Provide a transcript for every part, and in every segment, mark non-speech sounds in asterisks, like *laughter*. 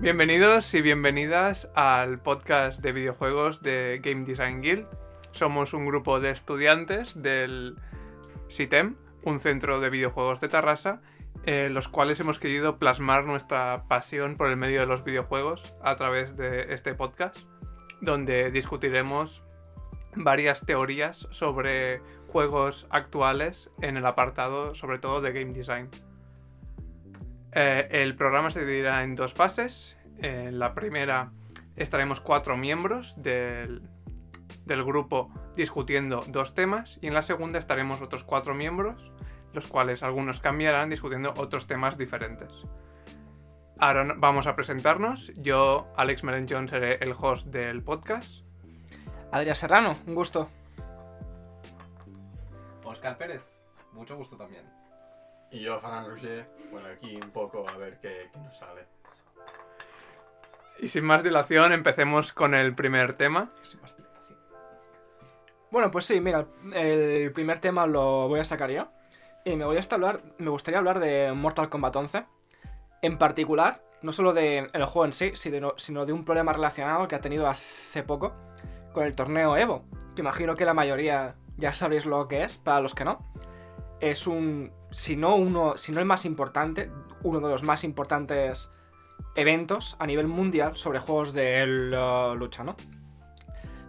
Bienvenidos y bienvenidas al podcast de videojuegos de Game Design Guild. Somos un grupo de estudiantes del CITEM, un centro de videojuegos de Tarrasa, en los cuales hemos querido plasmar nuestra pasión por el medio de los videojuegos a través de este podcast, donde discutiremos varias teorías sobre juegos actuales en el apartado sobre todo de game design. Eh, el programa se dividirá en dos fases. En la primera estaremos cuatro miembros del, del grupo discutiendo dos temas y en la segunda estaremos otros cuatro miembros, los cuales algunos cambiarán discutiendo otros temas diferentes. Ahora vamos a presentarnos. Yo, Alex Merenchon, seré el host del podcast. Adrián Serrano, un gusto. Oscar Pérez, mucho gusto también. Y yo, Fernando Roger, bueno, aquí un poco a ver qué, qué nos sale. Y sin más dilación, empecemos con el primer tema. Bueno, pues sí, mira, el primer tema lo voy a sacar yo. Y me, voy a hablar, me gustaría hablar de Mortal Kombat 11. En particular, no solo del juego en sí, sino, sino de un problema relacionado que ha tenido hace poco con el torneo Evo. Que imagino que la mayoría ya sabréis lo que es, para los que no. Es un, si no uno, si no el más importante, uno de los más importantes eventos a nivel mundial sobre juegos de lucha, ¿no?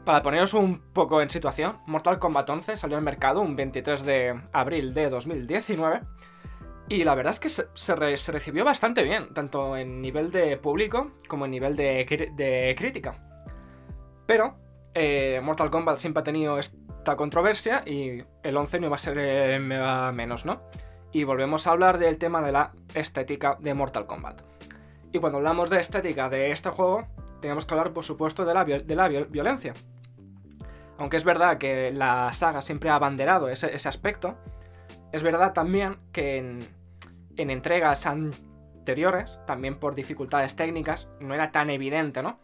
Para poneros un poco en situación, Mortal Kombat 11 salió al mercado un 23 de abril de 2019 y la verdad es que se, recibió bastante bien, tanto en nivel de público como en nivel de, crítica. Pero eh, Mortal Kombat siempre ha tenido esta controversia y el 11 no iba a ser eh, menos, ¿no? Y volvemos a hablar del tema de la estética de Mortal Kombat. Y cuando hablamos de estética de este juego, tenemos que hablar, por supuesto, de la, de la violencia. Aunque es verdad que la saga siempre ha abanderado ese, aspecto, es verdad también que en, en, entregas anteriores, también por dificultades técnicas, no era tan evidente, ¿no?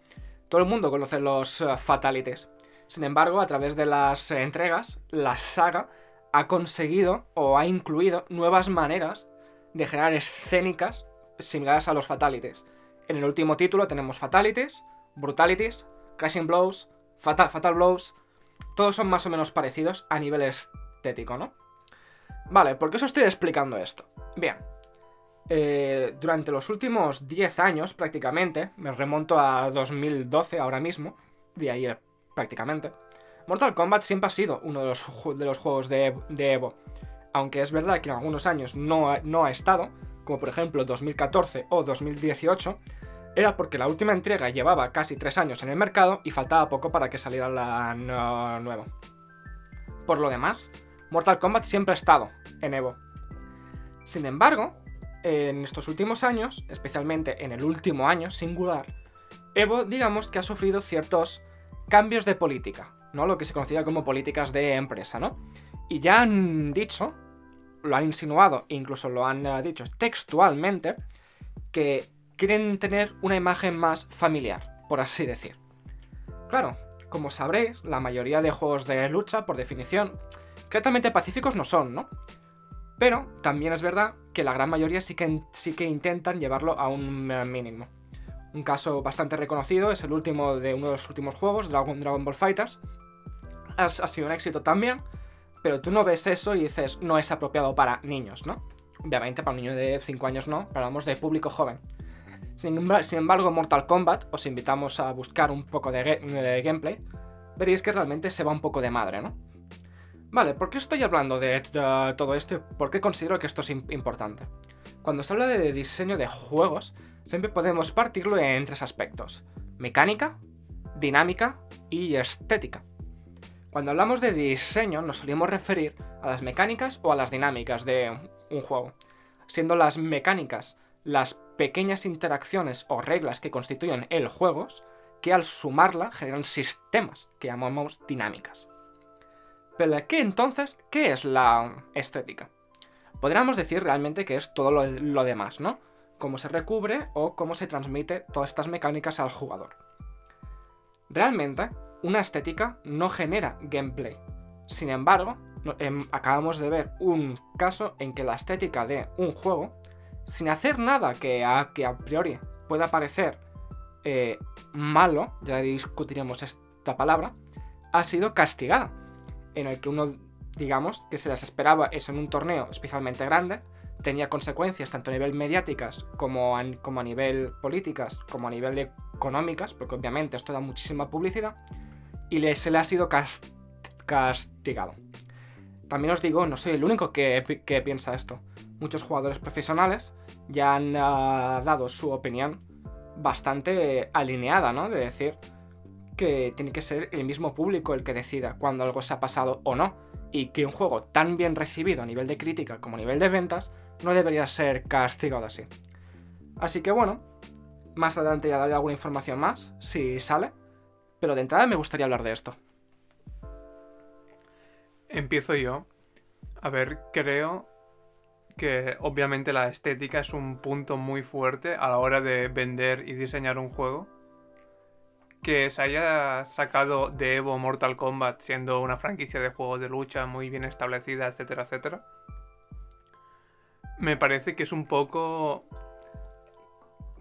Todo el mundo conoce los uh, fatalities. Sin embargo, a través de las entregas, la saga ha conseguido o ha incluido nuevas maneras de generar escénicas similares a los Fatalities. En el último título tenemos Fatalities, Brutalities, Crashing Blows, Fatal, Fatal Blows. Todos son más o menos parecidos a nivel estético, ¿no? Vale, ¿por qué os estoy explicando esto? Bien, eh, durante los últimos 10 años prácticamente, me remonto a 2012 ahora mismo, de ahí prácticamente, Mortal Kombat siempre ha sido uno de los, de los juegos de, Evo. Aunque es verdad que en algunos años no no ha estado, como por ejemplo 2014 o 2018, era porque la última entrega llevaba casi 3 años en el mercado y faltaba poco para que saliera la nueva. Por lo demás, Mortal Kombat siempre ha estado en Evo. Sin embargo, en estos últimos años, especialmente en el último año singular, Evo digamos que ha sufrido ciertos cambios de política, ¿no? Lo que se conocía como políticas de empresa, ¿no? Y ya han dicho lo han insinuado, incluso lo han eh, dicho textualmente, que quieren tener una imagen más familiar, por así decir. Claro, como sabréis, la mayoría de juegos de lucha, por definición, claramente pacíficos no son, ¿no? Pero también es verdad que la gran mayoría sí que, sí que intentan llevarlo a un eh, mínimo. Un caso bastante reconocido es el último de uno de los últimos juegos, Dragon, Dragon Ball Fighters. ha sido un éxito también, pero tú no ves eso y dices, no es apropiado para niños, ¿no? Obviamente para un niño de 5 años no, pero hablamos de público joven. Sin, embargo, Mortal Kombat, os invitamos a buscar un poco de, gameplay, veréis que realmente se va un poco de madre, ¿no? Vale, ¿por qué estoy hablando de, todo esto por qué considero que esto es importante? Cuando se habla de diseño de juegos, siempre podemos partirlo en tres aspectos. Mecánica, dinámica y estética. Cuando hablamos de diseño nos solíamos referir a las mecánicas o a las dinámicas de un juego, siendo las mecánicas las pequeñas interacciones o reglas que constituyen el juego que al sumarla generan sistemas que llamamos dinámicas. Pero ¿qué entonces? ¿Qué es la estética? Podríamos decir realmente que es todo lo, lo demás, ¿no? Cómo se recubre o cómo se transmite todas estas mecánicas al jugador. Realmente, una estética no genera gameplay. Sin embargo, em, acabamos de ver un caso en que la estética de un juego, sin hacer nada que a, priori pueda parecer eh, malo, ya discutiremos esta palabra, ha sido castigada. En el que uno, digamos, que se las esperaba eso en un torneo especialmente grande, tenía consecuencias tanto a nivel mediáticas como a, nivel políticas, como a nivel económicas, porque obviamente esto da muchísima publicidad, y se le ha sido cas- castigado. También os digo, no soy el único que piensa esto. Muchos jugadores profesionales ya han ah, dado su opinión bastante alineada, ¿no? De decir que tiene que ser el mismo público el que decida cuando algo se ha pasado o no. Y que un juego tan bien recibido a nivel de crítica como a nivel de ventas no debería ser castigado así. Así que bueno, más adelante ya daré alguna información más, si sale. Pero de entrada me gustaría hablar de esto. Empiezo yo. A ver, creo que obviamente la estética es un punto muy fuerte a la hora de vender y diseñar un juego. Que se haya sacado de Evo Mortal Kombat siendo una franquicia de juegos de lucha muy bien establecida, etcétera, etcétera. Me parece que es un poco...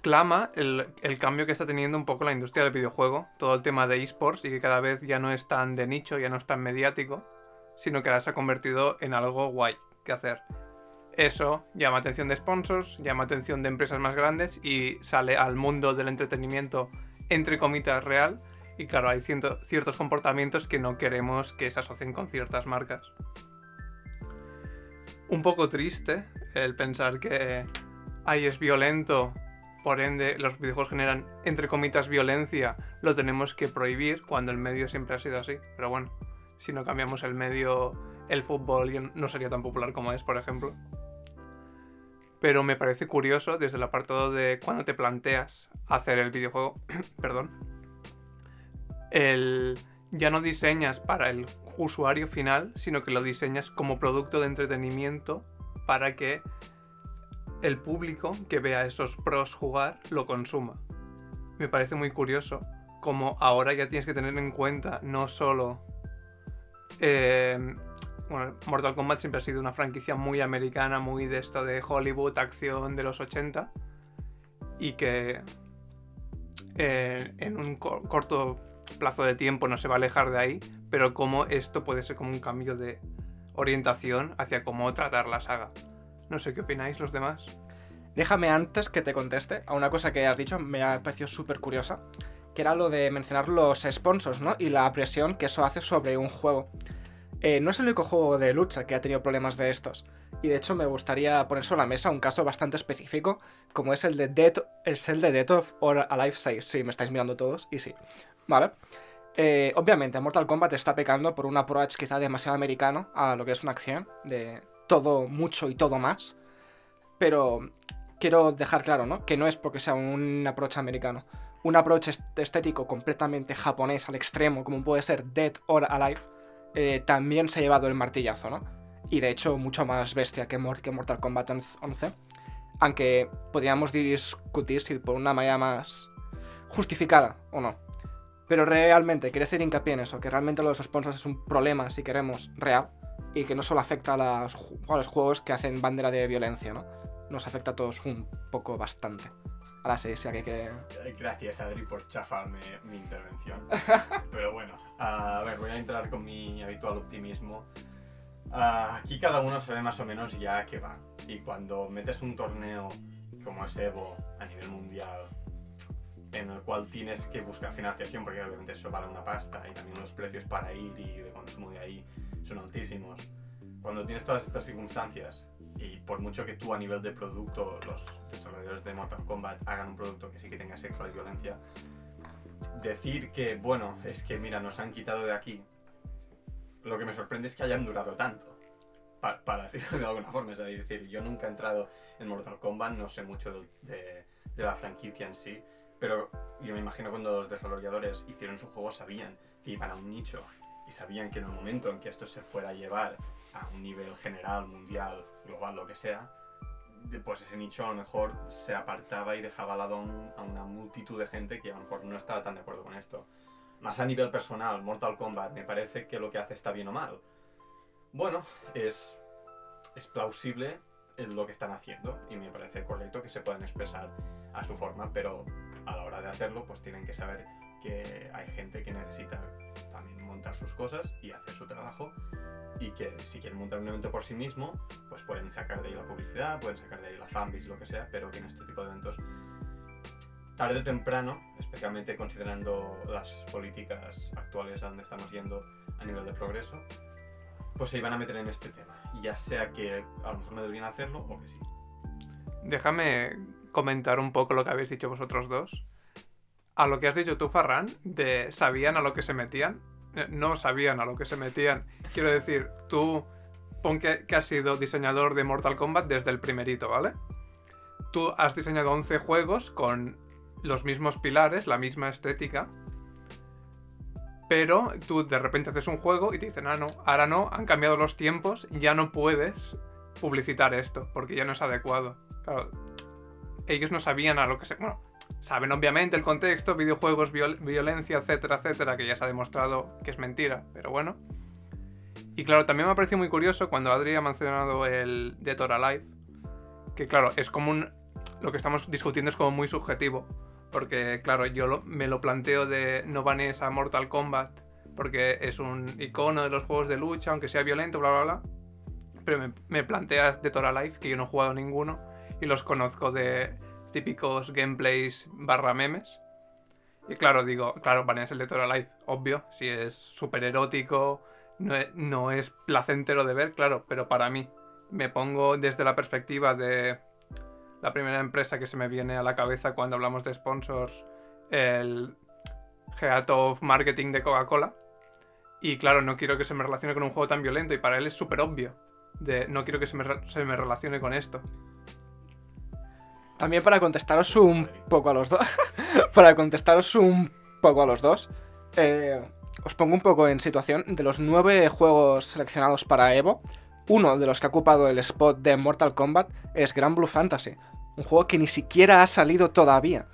Clama el, el cambio que está teniendo un poco la industria del videojuego, todo el tema de esports y que cada vez ya no es tan de nicho, ya no es tan mediático sino que ahora se ha convertido en algo guay que hacer. Eso llama atención de sponsors, llama atención de empresas más grandes y sale al mundo del entretenimiento entre comitas real. Y claro, hay ciertos comportamientos que no queremos que se asocien con ciertas marcas. Un poco triste el pensar que ahí es violento, por ende los videojuegos generan entre comitas violencia, lo tenemos que prohibir cuando el medio siempre ha sido así. Pero bueno, si no cambiamos el medio, el fútbol no sería tan popular como es, por ejemplo. Pero me parece curioso desde el apartado de cuando te planteas hacer el videojuego, *clears throat* perdón, el ya no diseñas para el usuario final, sino que lo diseñas como producto de entretenimiento para que el público que vea esos pros jugar lo consuma. Me parece muy curioso como ahora ya tienes que tener en cuenta no solo eh, bueno, Mortal Kombat siempre ha sido una franquicia muy americana, muy de esto de Hollywood, acción de los 80. Y que eh, en un co- corto plazo de tiempo no se va a alejar de ahí. Pero como esto puede ser como un cambio de orientación hacia cómo tratar la saga. No sé qué opináis los demás. Déjame antes que te conteste a una cosa que has dicho, me ha parecido súper curiosa, que era lo de mencionar los sponsors, ¿no? Y la presión que eso hace sobre un juego. Eh, no es el único juego de lucha que ha tenido problemas de estos. Y de hecho me gustaría poner sobre la mesa un caso bastante específico, como es el de Dead, es el de Dead of or Alive 6. Sí, me estáis mirando todos, y sí. Vale. Eh, obviamente, Mortal Kombat está pecando por un approach quizá demasiado americano a lo que es una acción, de todo, mucho y todo más. Pero quiero dejar claro, ¿no? Que no es porque sea un approach americano. Un approach est- estético completamente japonés al extremo, como puede ser Dead or Alive, eh, también se ha llevado el martillazo, ¿no? Y de hecho, mucho más bestia que, que Mortal Kombat 11. Aunque podríamos discutir si por una manera más justificada o no. Pero realmente, quiero hacer hincapié en eso, que realmente lo de los sponsors es un problema, si queremos, real. Y que no solo afecta a, las a los juegos que hacen bandera de violencia, ¿no? Nos afecta a todos un poco bastante. Ahora sí, sí, que... que... Gracias, Adri, por chafarme mi intervención. *laughs* Pero bueno, a ver, voy a entrar con mi habitual optimismo. Ah, aquí cada uno sabe más o menos ya qué va. Y cuando metes un torneo como es Evo a nivel mundial, en el cual tienes que buscar financiación, porque obviamente eso vale una pasta, y también los precios para ir y de consumo de ahí son altísimos. Cuando tienes todas estas circunstancias, y por mucho que tú a nivel de producto, los desarrolladores de Mortal Kombat hagan un producto que sí que tenga sexo y violencia, decir que, bueno, es que mira, nos han quitado de aquí, lo que me sorprende es que hayan durado tanto. Pa- para *laughs* decirlo de alguna forma, es decir, yo nunca he entrado en Mortal Kombat, no sé mucho de, la franquicia en sí, pero yo me imagino cuando los desarrolladores hicieron su juego sabían que iban a un nicho y sabían que en el momento en que esto se fuera a llevar a un nivel general, mundial, global, lo que sea, pues ese nicho a lo mejor se apartaba y dejaba al lado a una multitud de gente que a lo mejor no estaba tan de acuerdo con esto. Más a nivel personal, Mortal Kombat, me parece que lo que hace está bien o mal. Bueno, es, es plausible en lo que están haciendo y me parece correcto que se puedan expresar a su forma, pero a la hora de hacerlo, pues tienen que saber que hay gente que necesita también montar sus cosas y hacer su trabajo y que si quieren montar un evento por sí mismo, pues pueden sacar de ahí la publicidad, pueden sacar de ahí la fanbase, lo que sea, pero que en este tipo de eventos, tarde o temprano, especialmente considerando las políticas actuales a donde estamos yendo a nivel de progreso, pues se iban a meter en este tema. Ya sea que a lo mejor no deberían hacerlo o que sí. Déjame comentar un poco lo que habéis dicho vosotros dos. A lo que has dicho tú, Farran, de sabían a lo que se metían. Eh, No sabían a lo que se metían. Quiero decir, tú pon que, que has sido diseñador de Mortal Kombat desde el primerito, ¿vale? Tú has diseñado 11 juegos con los mismos pilares, la misma estética. Pero tú de repente haces un juego y te dicen, ah, no, ahora no, han cambiado los tiempos, ya no puedes publicitar esto, porque ya no es adecuado. Claro, ellos no sabían a lo que se... Bueno, saben obviamente el contexto, videojuegos, viol- violencia, etcétera, etcétera, que ya se ha demostrado que es mentira, pero bueno. Y claro, también me ha parecido muy curioso cuando Adri ha mencionado el Dead or Alive, que claro, es como un... Lo que estamos discutiendo es como muy subjetivo, porque claro, yo me lo planteo de no banes a Mortal Kombat, porque es un icono de los juegos de lucha, aunque sea violento, bla, bla, bla. Pero me, planteas Dead or Alive, que yo no he jugado ninguno, y los conozco de típicos gameplays barra memes. Y claro, digo, claro, baneas el Dead or Alive, obvio, si es súper erótico, no es, no es placentero de ver, claro, pero para mí, me pongo desde la perspectiva de la primera empresa que se me viene a la cabeza cuando hablamos de sponsors, el Head of Marketing de Coca-Cola. Y claro, no quiero que se me relacione con un juego tan violento y para él es súper obvio. De no quiero que se me, relacione con esto. También para contestaros un poco a los dos. *laughs* para contestaros un poco a los dos. eh, os pongo un poco en situación. De los nueve juegos seleccionados para Evo, uno de los que ha ocupado el spot de Mortal Kombat es Grand Blue Fantasy. Un juego que ni siquiera ha salido todavía.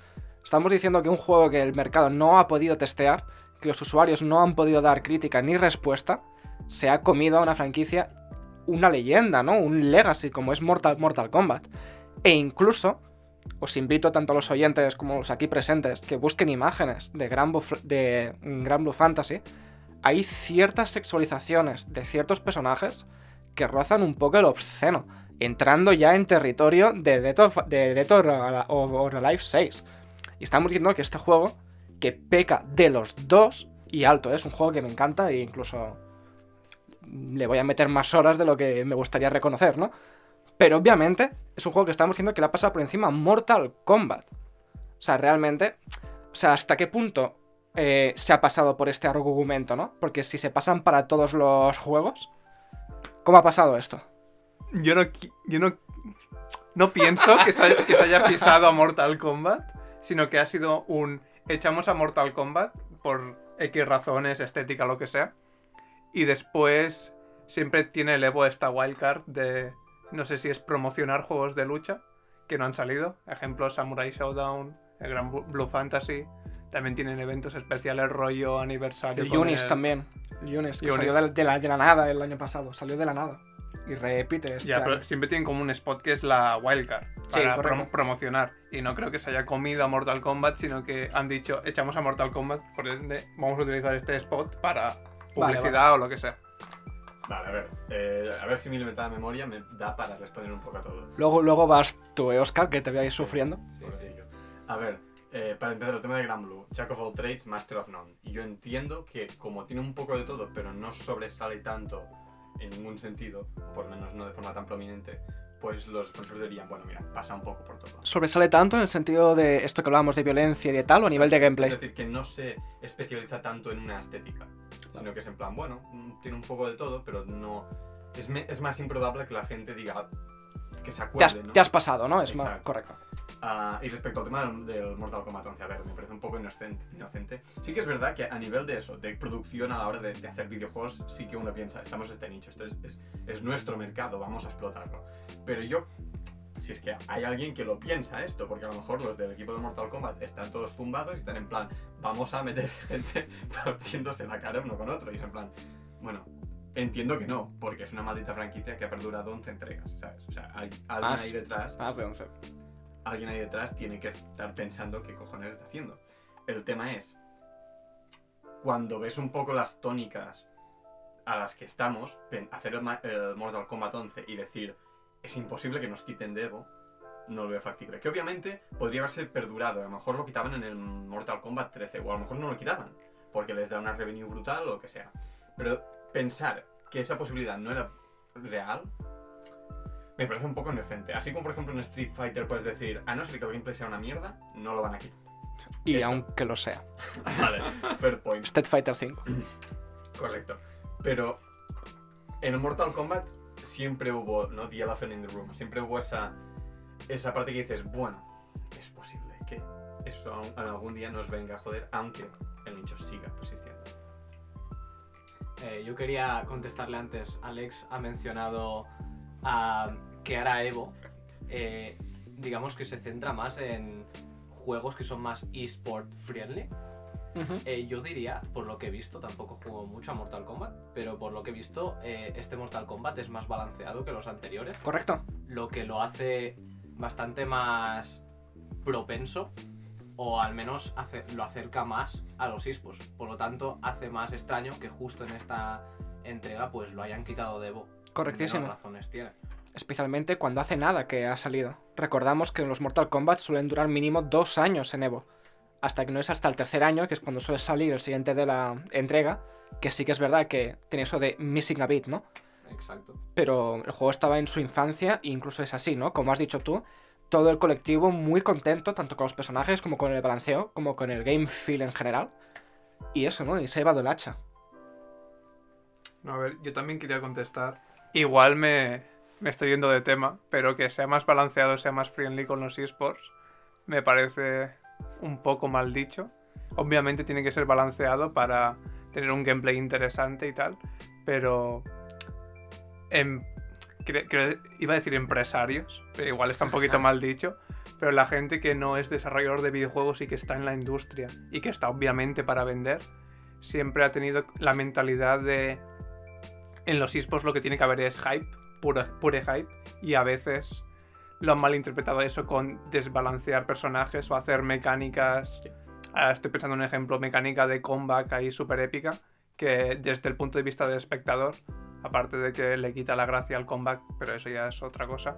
Estamos diciendo que un juego que el mercado no ha podido testear, que los usuarios no han podido dar crítica ni respuesta, se ha comido a una franquicia, una leyenda, ¿no? Un legacy como es Mortal, Mortal Kombat. E incluso os invito tanto a los oyentes como a los aquí presentes que busquen imágenes de de Gran Blue Fantasy. Hay ciertas sexualizaciones de ciertos personajes que rozan un poco el obsceno, entrando ya en territorio de Dead, of- de or Alive 6. Y estamos diciendo que este juego, que peca de los dos, y alto, es un juego que me encanta e incluso le voy a meter más horas de lo que me gustaría reconocer, ¿no? Pero obviamente es un juego que estamos diciendo que le ha pasado por encima Mortal Kombat. O sea, realmente, o sea, ¿hasta qué punto eh, se ha pasado por este argumento, no? Porque si se pasan para todos los juegos, ¿cómo ha pasado esto? Yo no, yo no, no pienso que se, haya, que se haya pisado a Mortal Kombat, sino que ha sido un echamos a Mortal Kombat por X razones, estética, lo que sea. Y después siempre tiene el Evo esta wildcard de, no sé si es promocionar juegos de lucha que no han salido. Ejemplo, Samurai Showdown, el Gran Blue Fantasy. También tienen eventos especiales, rollo aniversario. El el- también. El Yunis, que Yunis. salió de, de la, de la nada el año pasado. Salió de la nada. Y repite este Ya, año. pero siempre tienen como un spot que es la wildcard para prom- promocionar. Y no creo que se haya comido a Mortal Kombat, sino que han dicho, echamos a Mortal Kombat, por ende vamos a utilizar este spot para publicidad o lo que sea. Vale, a ver. eh, a ver si mi limitada memoria me da para responder un poco a todo. Luego, luego vas tú, eh, Oscar, que te veáis sufriendo. Sí, sí. Pobrecillo. A ver, eh, para empezar, el tema de Gran Blue, Jack of all trades, Master of none. Y yo entiendo que como tiene un poco de todo, pero no sobresale tanto en ningún sentido, por lo menos no de forma tan prominente, pues los sponsors dirían, bueno, mira, pasa un poco por todo. ¿Sobresale tanto en el sentido de esto que hablábamos de violencia y de tal o a nivel de Es gameplay? decir, que no se especializa tanto en una estética, sino que es en plan, bueno, tiene un poco de todo, pero no... Es, me- es más improbable que la gente diga que se Te has, acuerde, ¿no? te has pasado, ¿no? Es más correcto. Ah, y respecto al tema del, del Mortal Kombat 11, a ver, me parece un poco inocente, inocente. Sí que es verdad que a nivel de eso, de producción a la hora de, de hacer videojuegos, sí que uno piensa, estamos en este nicho, esto es, es- es nuestro mercado, vamos a explotarlo. Pero yo, si es que hay alguien que lo piensa esto, porque a lo mejor los del equipo de Mortal Kombat están todos tumbados y están en plan, vamos a meter *laughs* gente partiéndose la cara uno con otro, y es en plan, bueno... Entiendo que no, porque es una maldita franquicia que ha perdurado 11 entregas, ¿sabes? O sea, hay alguien Más. ahí detrás Más de 11. alguien ahí detrás tiene que estar pensando qué cojones está haciendo. El tema es, cuando ves un poco las tónicas a las que estamos, hacer el Mortal Kombat 11 y decir, es imposible que nos quiten de Evo, no lo veo factible. Que obviamente podría haberse perdurado, a lo mejor lo quitaban en el Mortal Kombat 13, o a lo mejor no lo quitaban, porque les da una revenue brutal o lo que sea. Pero pensar que esa posibilidad no era real, me parece un poco inocente. Así como por ejemplo en Street Fighter puedes decir, a no ser que el gameplay sea una mierda, no lo van a quitar. Y Eso. aunque lo sea. *laughs* Vale, fair point. Street Fighter 5. *clears throat* Correcto. Pero en Mortal Kombat siempre hubo, ¿no? The Elephant in the Room. Siempre hubo esa, esa parte que dices, bueno, es posible que eso algún día nos venga a joder, aunque el nicho siga persistiendo. Eh, yo quería contestarle antes. Alex ha mencionado ah, que ahora Evo, eh, digamos que se centra más en juegos que son más eSport friendly. Eh, yo diría, por lo que he visto, tampoco juego mucho a Mortal Kombat, pero por lo que he visto, eh, este Mortal Kombat es más balanceado que los anteriores, Correcto. lo que lo hace bastante más propenso o al menos hace- lo acerca más a los esports. Por lo tanto, hace más extraño que justo en esta entrega pues lo hayan quitado de Evo. Correctísimo. Razones tiene. Especialmente cuando hace nada que ha salido. Recordamos que los Mortal Kombat suelen durar mínimo dos años en Evo. Hasta que no es hasta el tercer año, que es cuando suele salir el siguiente de la entrega, que sí que es verdad que tiene eso de missing a bit, ¿no? Exacto. Pero el juego estaba en su infancia e incluso es así, ¿no? Como has dicho tú, todo el colectivo muy contento, tanto con los personajes como con el balanceo, como con el game feel en general. Y eso, ¿no? Y se ha llevado el hacha. No, a ver, yo también quería contestar. Igual me, me estoy yendo de tema, pero que sea más balanceado, sea más friendly con los esports, me parece un poco mal dicho. Obviamente tiene que ser balanceado para tener un gameplay interesante y tal, pero em- creo- iba a decir empresarios, pero igual está un poquito mal dicho, pero la gente que no es desarrollador de videojuegos y que está en la industria y que está obviamente para vender, siempre ha tenido la mentalidad de en los esports lo que tiene que haber es hype, puro, pure hype, y a veces lo han malinterpretado eso con desbalancear personajes o hacer mecánicas. Ah, estoy pensando en un ejemplo, mecánica de comeback ahí súper épica, que desde el punto de vista del espectador, aparte de que le quita la gracia al comeback, pero eso ya es otra cosa.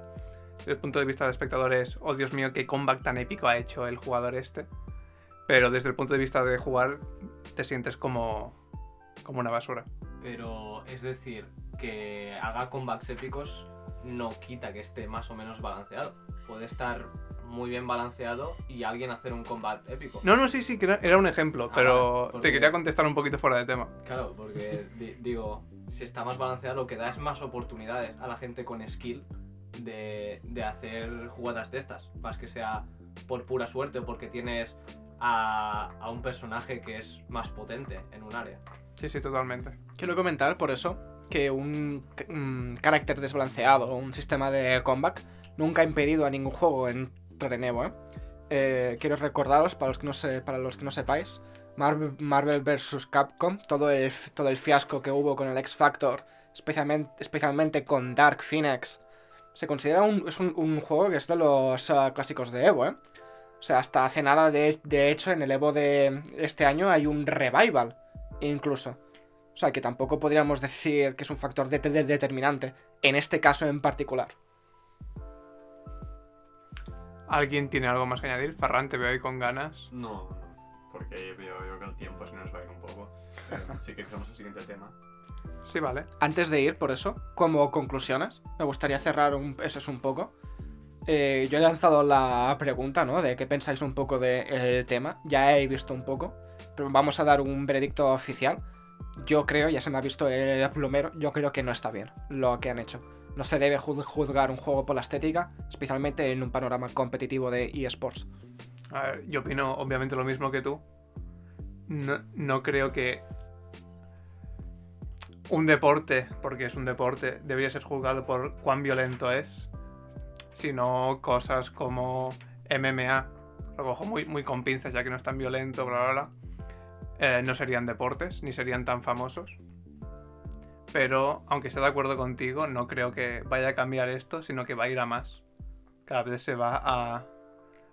Desde el punto de vista del espectador es, oh Dios mío, qué comeback tan épico ha hecho el jugador este. Pero desde el punto de vista de jugar, te sientes como, como una basura. Pero es decir, que haga comebacks épicos no quita que esté más o menos balanceado. Puede estar muy bien balanceado y alguien hacer un combat épico. No, no, sí, sí, que era- era un ejemplo, Ah, pero vale, porque- te quería contestar un poquito fuera de tema. Claro, porque *laughs* di- digo, si está más balanceado lo que da es más oportunidades a la gente con skill de, de hacer jugadas de estas. Más que sea por pura suerte o porque tienes a, a un personaje que es más potente en un área. Sí, sí, totalmente. Quiero comentar por eso que un, un carácter desbalanceado o un sistema de comeback nunca ha impedido a ningún juego en Evo. ¿eh? Eh, quiero recordaros, para los que no, se- para los que no sepáis, Marvel, Marvel vs. Capcom, todo el, todo el fiasco que hubo con el X Factor, especialmente, especialmente con Dark Phoenix, se considera un, es un, un juego que es de los ah, clásicos de Evo. ¿eh? O sea, hasta hace nada, de, de hecho, en el Evo de este año hay un revival, incluso. O sea, que tampoco podríamos decir que es un factor de- de- determinante, en este caso en particular. ¿Alguien tiene algo más que añadir? Farran, te veo ahí con ganas. No, porque veo yo que el tiempo se nos va a ir un poco. Eh, Así que pasamos al siguiente tema. Sí, vale. Antes de ir, por eso, como conclusiones, me gustaría cerrar un, eso es un poco. Eh, yo he lanzado la pregunta, ¿no? De qué pensáis un poco del tema. Ya he visto un poco, pero vamos a dar un veredicto oficial. Yo creo, ya se me ha visto el plumero, yo creo que no está bien lo que han hecho. No se debe juz- juzgar un juego por la estética, especialmente en un panorama competitivo de eSports. Yo opino obviamente lo mismo que tú. No, no creo que un deporte, porque es un deporte, debería ser juzgado por cuán violento es, sino cosas como MMA, lo cojo muy, muy con pinzas ya que no es tan violento, bla, bla, bla, eh, no serían deportes, ni serían tan famosos. Pero, aunque esté de acuerdo contigo, no creo que vaya a cambiar esto, sino que va a ir a más. Cada vez se va a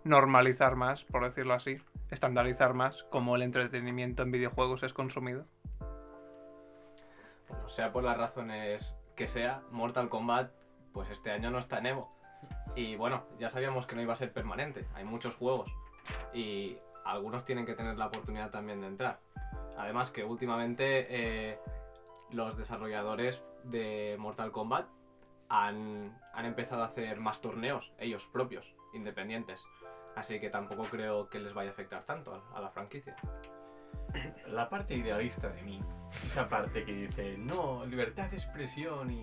normalizar más, por decirlo así, estandarizar más cómo el entretenimiento en videojuegos es consumido. O sea, por las razones que sea, Mortal Kombat, pues este año no está en Evo. Y bueno, ya sabíamos que no iba a ser permanente. Hay muchos juegos. Y algunos tienen que tener la oportunidad también de entrar. Además que últimamente eh, los desarrolladores de Mortal Kombat han, han empezado a hacer más torneos, ellos propios, independientes. Así que tampoco creo que les vaya a afectar tanto a, la franquicia. *clears throat* La parte idealista de mí es esa parte que dice, no, libertad de expresión y,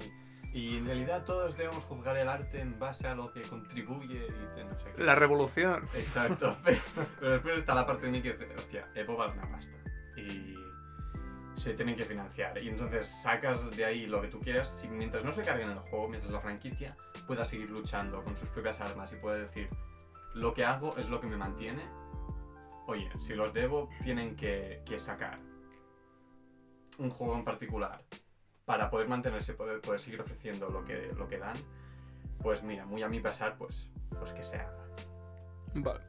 y en realidad todos debemos juzgar el arte en base a lo que contribuye y de no sé qué. La revolución. Exacto, *laughs* pero, pero después está la parte de mí que dice, hostia, Evo vale una pasta y se tienen que financiar. Y entonces sacas de ahí lo que tú quieras, si, mientras no se carguen el juego, mientras la franquicia pueda seguir luchando con sus propias armas y pueda decir, lo que hago es lo que me mantiene. Oye, si los debo tienen que, que sacar un juego en particular para poder mantenerse, poder, poder seguir ofreciendo lo que, lo que dan, pues mira, muy a mi pasar, pues, pues que se haga. Vale.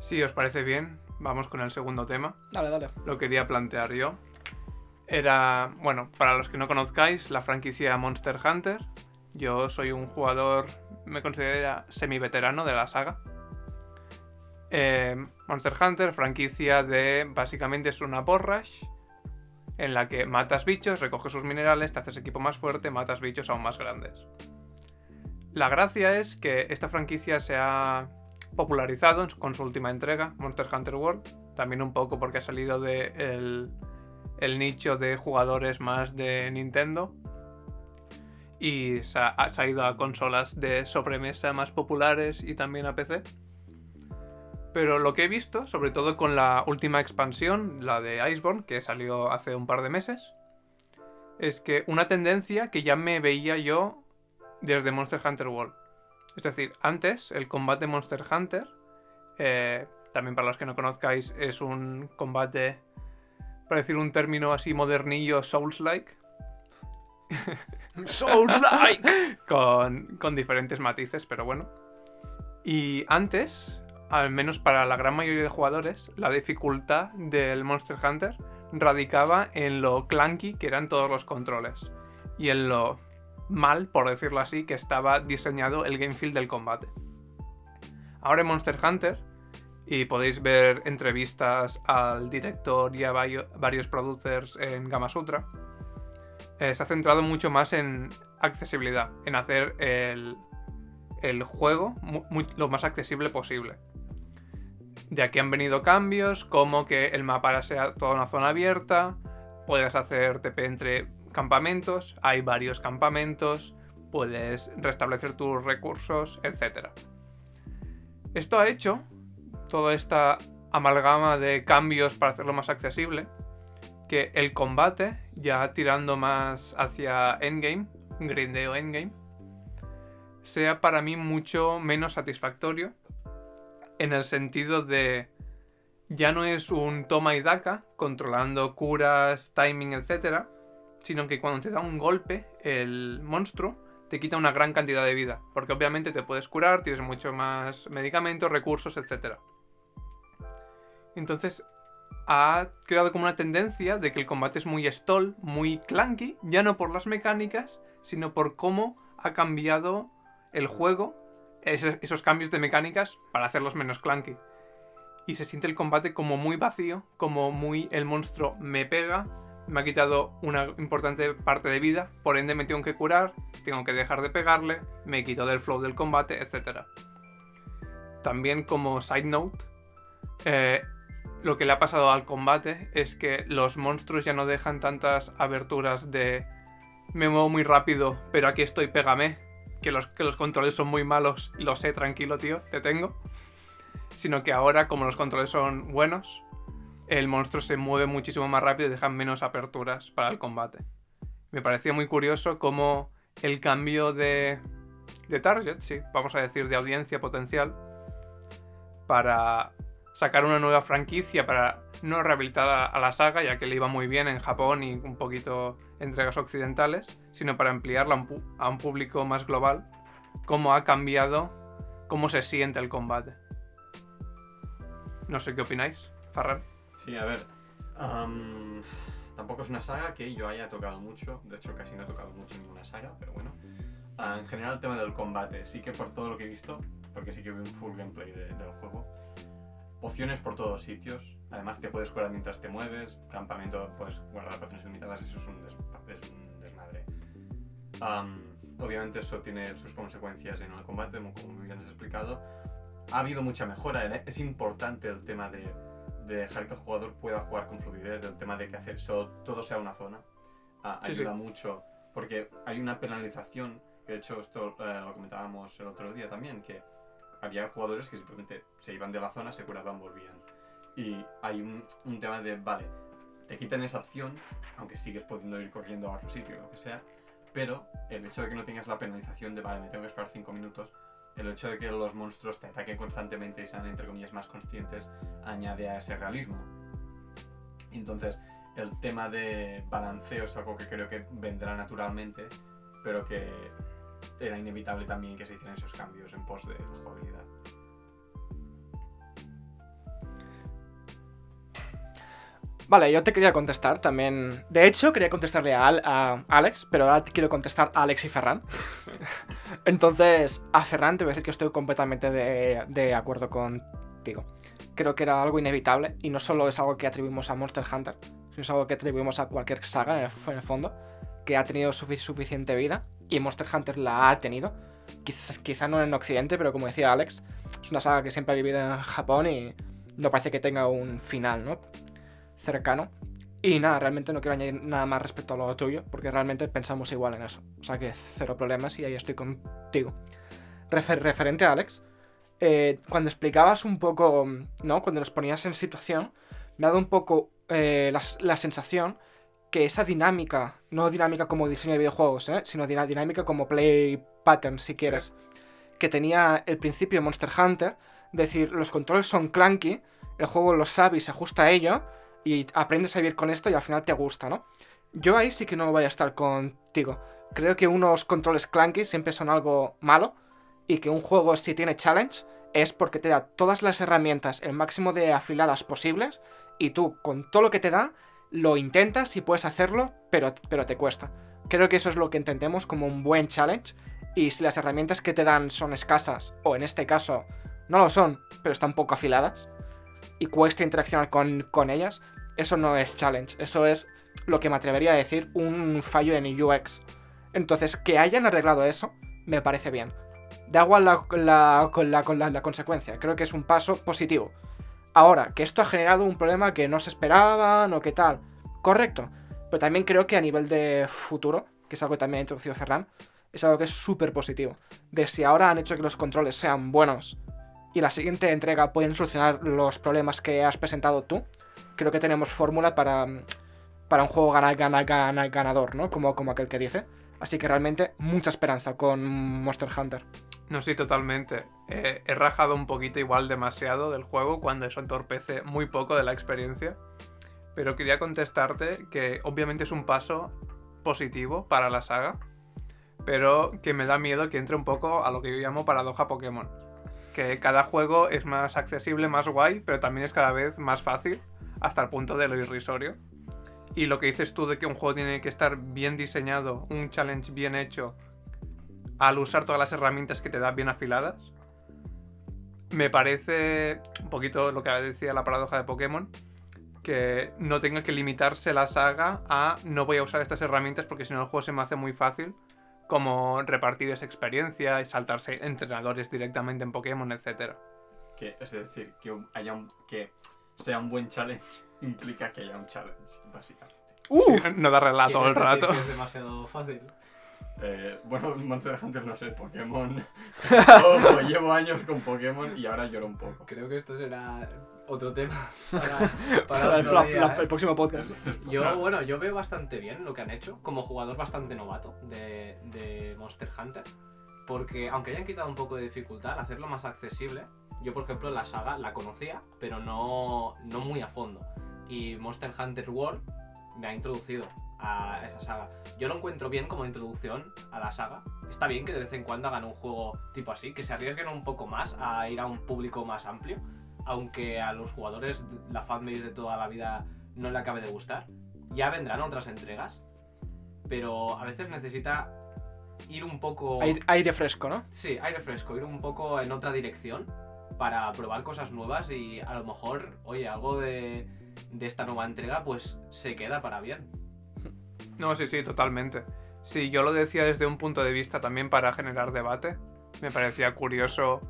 Si os parece bien, vamos con el segundo tema. Dale, dale. Lo quería plantear yo. Era, bueno, para los que no conozcáis, la franquicia Monster Hunter. Yo soy un jugador, me considero semi-veterano de la saga. Eh, Monster Hunter, franquicia de, básicamente es una porrash en la que matas bichos, recoges sus minerales, te haces equipo más fuerte, matas bichos aún más grandes. La gracia es que esta franquicia se ha popularizado con su última entrega, Monster Hunter World, también un poco porque ha salido de el, el nicho de jugadores más de Nintendo y se ha, ido a consolas de sobremesa más populares y también a PC. Pero lo que he visto, sobre todo con la última expansión, la de Iceborne, que salió hace un par de meses, es que una tendencia que ya me veía yo desde Monster Hunter World. Es decir, antes el combate Monster Hunter, eh, también para los que no conozcáis, es un combate, para decir un término así modernillo, Souls-like, Souls-like. con, diferentes matices, pero bueno. Y antes, al menos para la gran mayoría de jugadores, la dificultad del Monster Hunter radicaba en lo clunky que eran todos los controles y en lo mal, por decirlo así, que estaba diseñado el game feel del combate. Ahora en Monster Hunter, y podéis ver entrevistas al director y a vario- varios producers en Gamasutra, eh, se ha centrado mucho más en accesibilidad, en hacer el, el juego lo más accesible posible. De aquí han venido cambios, como que el mapa sea toda una zona abierta, puedes hacer TP entre campamentos, hay varios campamentos, puedes restablecer tus recursos, etc. Esto ha hecho toda esta amalgama de cambios para hacerlo más accesible, que el combate, ya tirando más hacia endgame, grindeo endgame, sea para mí mucho menos satisfactorio en el sentido de ya no es un toma y daca controlando curas, timing, etc. Sino que cuando te da un golpe, el monstruo te quita una gran cantidad de vida. Porque obviamente te puedes curar, tienes mucho más medicamentos, recursos, etc. Entonces ha creado como una tendencia de que el combate es muy stall, muy clunky, ya no por las mecánicas, sino por cómo ha cambiado el juego esos cambios de mecánicas para hacerlos menos clunky. Y se siente el combate como muy vacío, como muy el monstruo me pega, me ha quitado una importante parte de vida, por ende me tengo que curar, tengo que dejar de pegarle, me quito del flow del combate, etc. También como side note, eh, lo que le ha pasado al combate es que los monstruos ya no dejan tantas aberturas de me muevo muy rápido, pero aquí estoy, pégame, que los, que los controles son muy malos, lo sé, tranquilo, tío, te tengo. Sino que ahora, como los controles son buenos, el monstruo se mueve muchísimo más rápido y dejan menos aperturas para el combate. Me parecía muy curioso cómo el cambio de, de target, sí, vamos a decir de audiencia potencial, para sacar una nueva franquicia, para no rehabilitar a, a la saga, ya que le iba muy bien en Japón y un poquito entregas occidentales, sino para ampliarla a un, a un público más global, cómo ha cambiado cómo se siente el combate. No sé qué opináis, Farran. Sí, a ver. am, tampoco es una saga que yo haya tocado mucho. De hecho, casi no he tocado mucho ninguna saga, pero bueno. Ah, en general, el tema del combate. Sí que por todo lo que he visto, porque sí que vi un full gameplay de- del juego. Pociones por todos sitios. Además, te puedes curar mientras te mueves. Campamento, puedes guardar pociones limitadas. Eso es un, des- es un desmadre. Am, obviamente, eso tiene sus consecuencias en el combate, como muy bien has explicado. Ha habido mucha mejora. ¿eh? Es importante el tema de de dejar que el jugador pueda jugar con fluidez, del tema de que hacer solo todo sea una zona, ah, Sí, ayuda sí. mucho, porque hay una penalización, que de hecho esto eh, lo comentábamos el otro día también, que había jugadores que simplemente se iban de la zona, se curaban, volvían. Y hay un, un tema de, vale, te quitan esa opción, aunque sigues pudiendo ir corriendo a otro sitio lo que sea, pero el hecho de que no tengas la penalización de, vale, me tengo que esperar 5 minutos, el hecho de que los monstruos te ataquen constantemente y sean, entre comillas, más conscientes, añade a ese realismo. Entonces, el tema de balanceo es algo que creo que vendrá naturalmente, pero que era inevitable también que se hicieran esos cambios en pos de jugabilidad. Vale, yo te quería contestar también. De hecho, quería contestarle a, Al- a Alex, pero ahora te quiero contestar a Alex y Ferran. *laughs* Entonces, a Ferran te voy a decir que estoy completamente de, de acuerdo contigo. Creo que era algo inevitable y no solo es algo que atribuimos a Monster Hunter, sino es algo que atribuimos a cualquier saga en el, en el fondo, que ha tenido sufi- suficiente vida y Monster Hunter la ha tenido. Quizá, quizá no en Occidente, pero como decía Alex, es una saga que siempre ha vivido en Japón y no parece que tenga un final, ¿no? cercano. Y nada, realmente no quiero añadir nada más respecto a lo tuyo, porque realmente pensamos igual en eso. O sea que cero problemas y ahí estoy contigo. Refer- referente a Alex, eh, cuando explicabas un poco, ¿no? Cuando nos ponías en situación, me ha dado un poco eh, la sensación que esa dinámica, no dinámica como diseño de videojuegos, ¿eh? sino dinámica como play pattern, si quieres, que tenía el principio de Monster Hunter, decir, los controles son clunky, el juego lo sabe y se ajusta a ello, y aprendes a vivir con esto y al final te gusta, ¿no? Yo ahí sí que no voy a estar contigo. Creo que unos controles clunky siempre son algo malo y que un juego si tiene challenge es porque te da todas las herramientas, el máximo de afiladas posibles y tú con todo lo que te da lo intentas y puedes hacerlo, pero, pero te cuesta. Creo que eso es lo que entendemos como un buen challenge y si las herramientas que te dan son escasas o en este caso no lo son, pero están poco afiladas y cuesta interaccionar con, con ellas, eso no es challenge, eso es lo que me atrevería a decir un fallo en UX. Entonces, que hayan arreglado eso, me parece bien. Da igual la, la- con la, la- la consecuencia, creo que es un paso positivo. Ahora, que esto ha generado un problema que no se esperaban o qué tal, correcto. Pero también creo que a nivel de futuro, que es algo que también ha introducido Ferran, es algo que es súper positivo. De si ahora han hecho que los controles sean buenos y la siguiente entrega pueden solucionar los problemas que has presentado tú, creo que tenemos fórmula para, para un juego gana, gana, gana, ganador, ¿no? Como, como aquel que dice. Así que realmente mucha esperanza con Monster Hunter. No, sí, totalmente. Eh, he rajado un poquito igual demasiado del juego cuando eso entorpece muy poco de la experiencia. Pero quería contestarte que obviamente es un paso positivo para la saga, pero que me da miedo que entre un poco a lo que yo llamo paradoja Pokémon. Que cada juego es más accesible, más guay, pero también es cada vez más fácil, hasta el punto de lo irrisorio. Y lo que dices tú de que un juego tiene que estar bien diseñado, un challenge bien hecho, al usar todas las herramientas que te da bien afiladas, me parece un poquito lo que decía la paradoja de Pokémon, que no tenga que limitarse la saga a no voy a usar estas herramientas porque si no el juego se me hace muy fácil, como repartir esa experiencia y saltarse entrenadores directamente en Pokémon, etc. Que, es decir, que haya que sea un buen challenge implica que haya un challenge, básicamente. ¡Uh! *laughs* no darle la todo el ¿Quieres decir rato. que es demasiado fácil. Eh, bueno, Monster Hunter no sé, Pokémon. *laughs* Llevo años con Pokémon y ahora lloro un poco. Creo que esto será otro tema *laughs* para, para Para el, otro la- día, la- ¿eh? el próximo podcast. Yo, bueno, yo veo bastante bien lo que han hecho, como jugador bastante novato de, de Monster Hunter. Porque aunque hayan quitado un poco de dificultad, hacerlo más accesible, yo por ejemplo la saga la conocía, pero no, no muy a fondo. Y Monster Hunter World me ha introducido a esa saga. Yo lo encuentro bien como introducción a la saga. Está bien que de vez en cuando hagan un juego tipo así, que se arriesguen un poco más a ir a un público más amplio, aunque a los jugadores, la fanbase de toda la vida no le acabe de gustar. Ya vendrán otras entregas, pero a veces necesita ir un poco... Aire, aire fresco, ¿no? Sí, aire fresco, ir un poco en otra dirección para probar cosas nuevas y a lo mejor, oye, algo de, de esta nueva entrega pues se queda para bien. *laughs* No, sí, sí, totalmente. Sí, yo lo decía desde un punto de vista también para generar debate. Me parecía curioso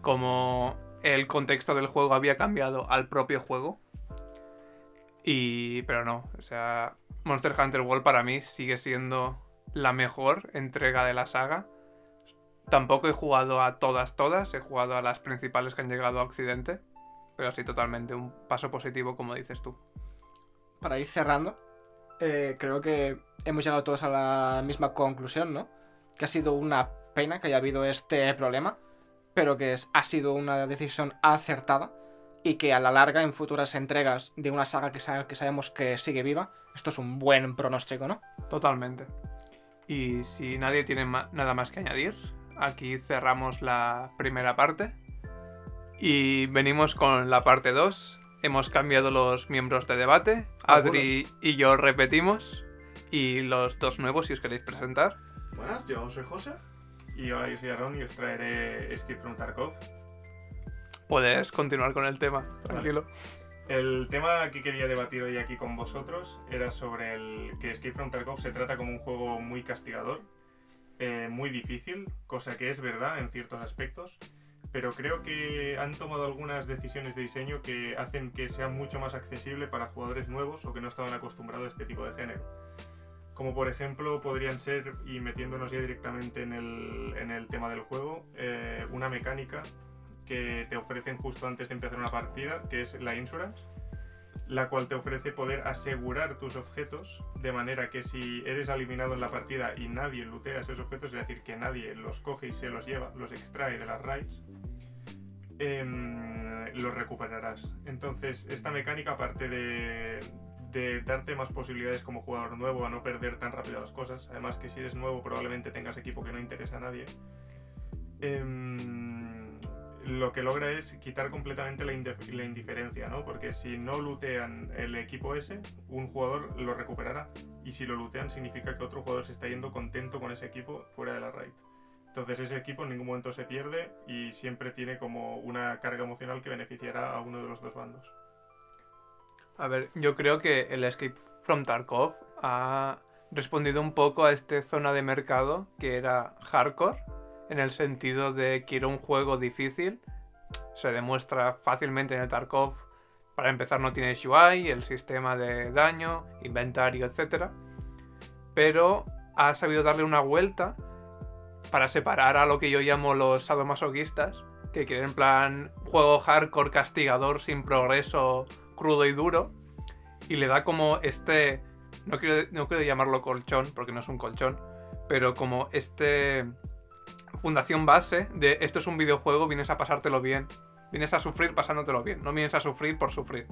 cómo el contexto del juego había cambiado al propio juego. Y. Pero no, o sea. Monster Hunter World para mí sigue siendo la mejor entrega de la saga. Tampoco he jugado a todas, todas. He jugado a las principales que han llegado a Occidente. Pero sí, totalmente un paso positivo, como dices tú. Para ir cerrando, eh, creo que hemos llegado todos a la misma conclusión, ¿no? Que ha sido una pena que haya habido este problema, pero que es- ha sido una decisión acertada y que a la larga, en futuras entregas de una saga que, que sabemos que sigue viva, esto es un buen pronóstico, ¿no? Totalmente. Y si nadie tiene ma- nada más que añadir, aquí cerramos la primera parte. Y venimos con la parte 2. Hemos cambiado los miembros de debate. Adri y yo repetimos. Y los dos nuevos, si os queréis presentar. Buenas, yo soy José. Y hola, yo soy Aaron y os traeré Escape from Tarkov. Puedes continuar con el tema, tranquilo. El tema que quería debatir hoy aquí con vosotros era sobre el que Escape from Tarkov se trata como un juego muy castigador, eh, muy difícil, cosa que es verdad en ciertos aspectos, pero creo que han tomado algunas decisiones de diseño que hacen que sea mucho más accesible para jugadores nuevos o que no estaban acostumbrados a este tipo de género. Como por ejemplo podrían ser, y metiéndonos ya directamente en el, en el tema del juego, eh, una mecánica que te ofrecen justo antes de empezar una partida, que es la insurance, la cual te ofrece poder asegurar tus objetos de manera que si eres eliminado en la partida y nadie lootea esos objetos, es decir, que nadie los coge y se los lleva, los extrae de las raids, em, los recuperarás. Entonces, esta mecánica, aparte de, de darte más posibilidades como jugador nuevo a no perder tan rápido las cosas, además que si eres nuevo probablemente tengas equipo que no interesa a nadie, em, lo que logra es quitar completamente la, indif- la indiferencia, ¿no? Porque si no lootean el equipo ese, un jugador lo recuperará. Y si lo lootean significa que otro jugador se está yendo contento con ese equipo fuera de la raid. Entonces ese equipo en ningún momento se pierde y siempre tiene como una carga emocional que beneficiará a uno de los dos bandos. A ver, yo creo que el Escape from Tarkov ha respondido un poco a esta zona de mercado que era hardcore, en el sentido de quiero un juego difícil. Se demuestra fácilmente en el Tarkov. Para empezar no tienes UI, el sistema de daño, inventario, etc. Pero ha sabido darle una vuelta para separar a lo que yo llamo los sadomasoquistas, que quieren en plan juego hardcore castigador sin progreso crudo y duro y le da como este no quiero, no quiero llamarlo colchón porque no es un colchón pero como este fundación base de esto es un videojuego vienes a pasártelo bien vienes a sufrir pasándotelo bien no vienes a sufrir por sufrir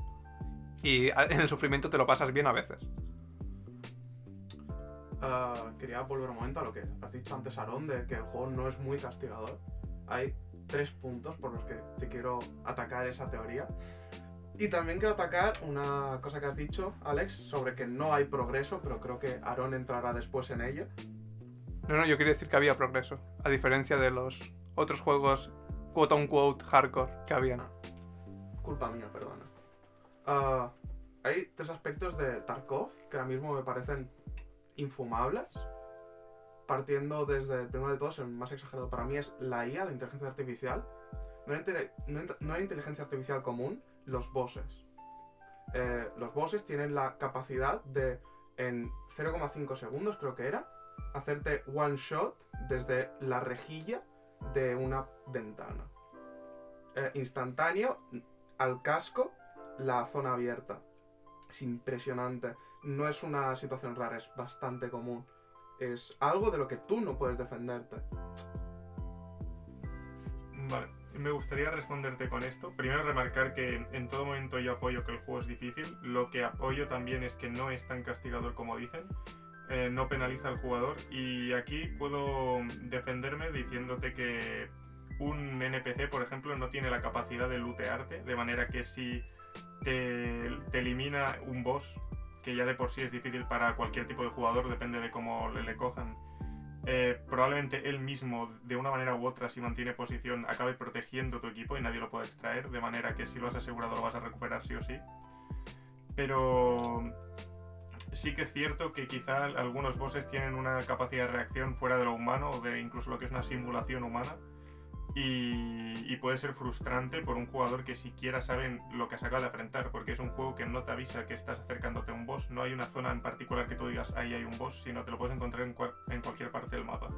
y en el sufrimiento te lo pasas bien a veces Ah, quería volver un momento a lo que has dicho antes, Aaron, de que el juego no es muy castigador. Hay tres puntos por los que te quiero atacar esa teoría. Y también quiero atacar una cosa que has dicho, Alex, sobre que no hay progreso, pero creo que Aaron entrará después en ello. No no yo quería decir que había progreso a diferencia de los otros juegos quote unquote hardcore que habían Culpa mía, perdona. Ah, hay tres aspectos de Tarkov que ahora mismo me parecen infumables. Partiendo desde el primero de todos, el más exagerado para mí es la IA, la inteligencia artificial. No hay inteligencia artificial común, los bosses. Eh, los bosses tienen la capacidad de, en 0,5 segundos creo que era, hacerte one shot desde la rejilla de una ventana. Eh, instantáneo, al casco, la zona abierta. Es impresionante. No es una situación rara, es bastante común. Es algo de lo que tú no puedes defenderte. Vale, me gustaría responderte con esto. Primero remarcar que en todo momento yo apoyo que el juego es difícil. Lo que apoyo también es que no es tan castigador como dicen. Eh, no penaliza al jugador. Y aquí puedo defenderme diciéndote que un NPC, por ejemplo, no tiene la capacidad de lootearte. De manera que si te, elimina un boss, que ya de por sí es difícil para cualquier tipo de jugador, depende de cómo le, le cojan eh, probablemente él mismo, de una manera u otra, si mantiene posición, acabe protegiendo tu equipo y nadie lo pueda extraer, de manera que si lo has asegurado lo vas a recuperar sí o sí. Pero sí que es cierto que quizá algunos bosses tienen una capacidad de reacción fuera de lo humano o de incluso lo que es una simulación humana. Y, puede ser frustrante por un jugador que siquiera sabe lo que se acaba de enfrentar, porque es un juego que no te avisa que estás acercándote a un boss, no hay una zona en particular que tú digas ahí hay un boss, sino te lo puedes encontrar en cualquier parte del mapa.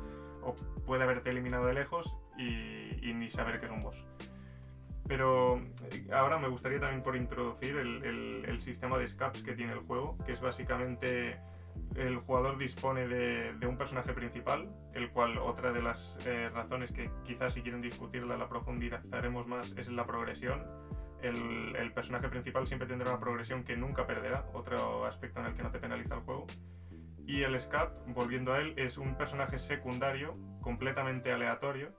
O puede haberte eliminado de lejos y, y ni saber que es un boss. Pero eh, ahora me gustaría también por introducir el, el- el sistema de escapes que tiene el juego, que es básicamente el jugador dispone de, de un personaje principal, el cual otra de las eh, razones que quizás si quieren discutirla la profundizaremos más es la progresión. El, el personaje principal siempre tendrá una progresión que nunca perderá, otro aspecto en el que no te penaliza el juego. Y el Scap, volviendo a él, es un personaje secundario, completamente aleatorio,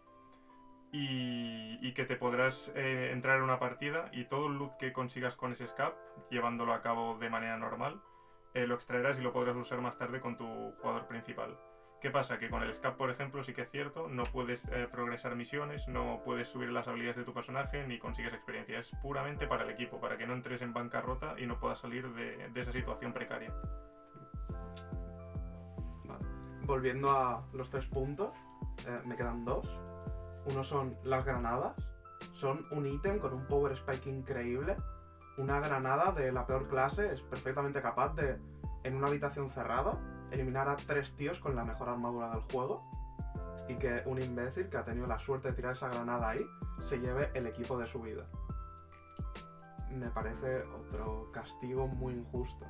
y, que te podrás eh, entrar en una partida y todo el loot que consigas con ese Scap, llevándolo a cabo de manera normal, eh, lo extraerás y lo podrás usar más tarde con tu jugador principal. ¿Qué pasa? Que con el Scap, por ejemplo, sí que es cierto, no puedes eh, progresar misiones, no puedes subir las habilidades de tu personaje ni consigues experiencia. Es puramente para el equipo, para que no entres en bancarrota y no puedas salir de, esa situación precaria. Volviendo a los tres puntos, me quedan dos. Uno son las granadas. Son un ítem con un power spike increíble. Una granada de la peor clase es perfectamente capaz de, en una habitación cerrada, eliminar a tres tíos con la mejor armadura del juego. Y que un imbécil que ha tenido la suerte de tirar esa granada ahí se lleve el equipo de su vida. Me parece otro castigo muy injusto.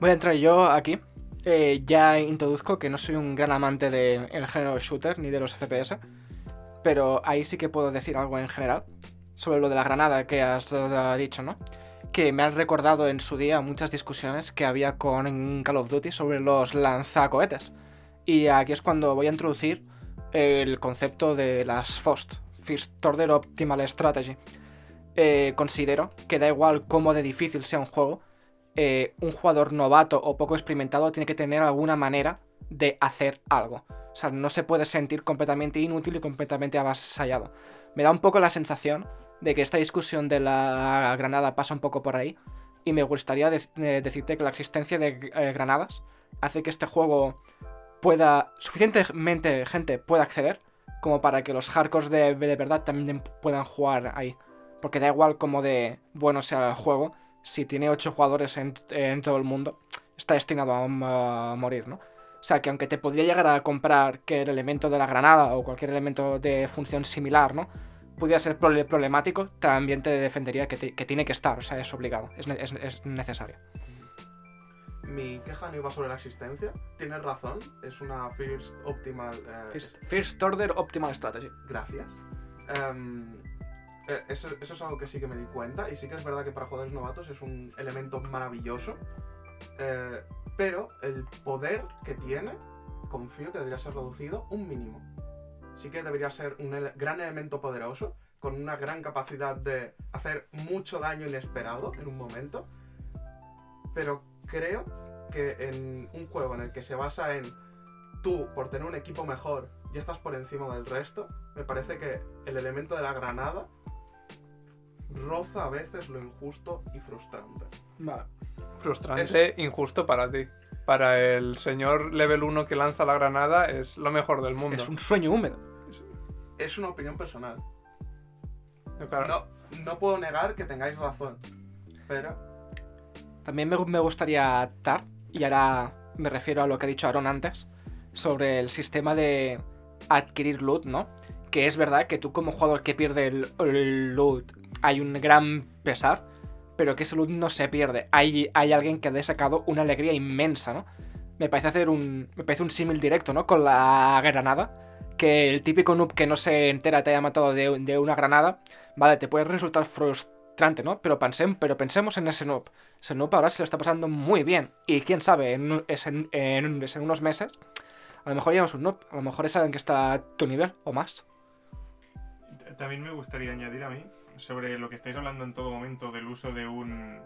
Voy a entrar yo aquí. Eh, ya introduzco que no soy un gran amante del género shooter ni de los FPS, pero ahí sí que puedo decir algo en general sobre lo de la granada que has eh, dicho, ¿no? Que me han recordado en su día muchas discusiones que había con Call of Duty sobre los lanzacohetes. Y aquí es cuando voy a introducir el concepto de las FOST, First Order Optimal Strategy. Eh, considero que da igual cómo de difícil sea un juego, eh, un jugador novato o poco experimentado tiene que tener alguna manera de hacer algo. O sea, no se puede sentir completamente inútil y completamente avasallado. Me da un poco la sensación de que esta discusión de la granada pasa un poco por ahí. Y me gustaría eh, decirte que la existencia de eh, granadas hace que este juego pueda. suficientemente gente pueda acceder como para que los hardcores de, de verdad también puedan jugar ahí. Porque da igual cómo de bueno sea el juego, si tiene 8 jugadores en, en todo el mundo, está destinado a, a morir, ¿no? O sea, que aunque te podría llegar a comprar que el elemento de la granada o cualquier elemento de función similar, ¿no? Pudiera ser problemático, también te defendería que, te- que tiene que estar, o sea, es obligado, es, ne- es- es necesario. Mi queja no iba sobre la existencia. Tienes razón, es una First Optimal. eh, First, First Order Optimal Strategy. Gracias. Em, eh, eso, eso es algo que sí que me di cuenta y sí que es verdad que para jugadores novatos es un elemento maravilloso. eh, pero el poder que tiene, confío que debería ser reducido un mínimo. Sí que debería ser un gran elemento poderoso, con una gran capacidad de hacer mucho daño inesperado en un momento. Pero creo que en un juego en el que se basa en tú, por tener un equipo mejor, ya estás por encima del resto, me parece que el elemento de la granada roza a veces lo injusto y frustrante. Vale. Frustrante, injusto para ti. Para el señor level 1 que lanza la granada es lo mejor del mundo. Es un sueño húmedo. Es una opinión personal. Claro, No, no puedo negar que tengáis razón, pero También me, me gustaría atar, y ahora me refiero a lo que ha dicho Aaron antes, sobre el sistema de adquirir loot, ¿no? Que es verdad que tú como jugador que pierde el, el loot hay un gran pesar, pero que ese no se pierde. Hay, hay alguien que ha sacado una alegría inmensa, ¿no? Me parece hacer un. Me parece un símil directo, ¿no? Con la granada. que el típico noob que no se entera te haya matado de, de una granada, vale, te puede resultar frustrante, ¿no? Pero, pensem- pero pensemos en ese noob. Ese noob ahora se lo está pasando muy bien. Y quién sabe, en, en- en- en unos meses, a lo mejor es un noob, a lo mejor es alguien que está a tu nivel o más. También me gustaría añadir a mí sobre lo que estáis hablando en todo momento del uso de un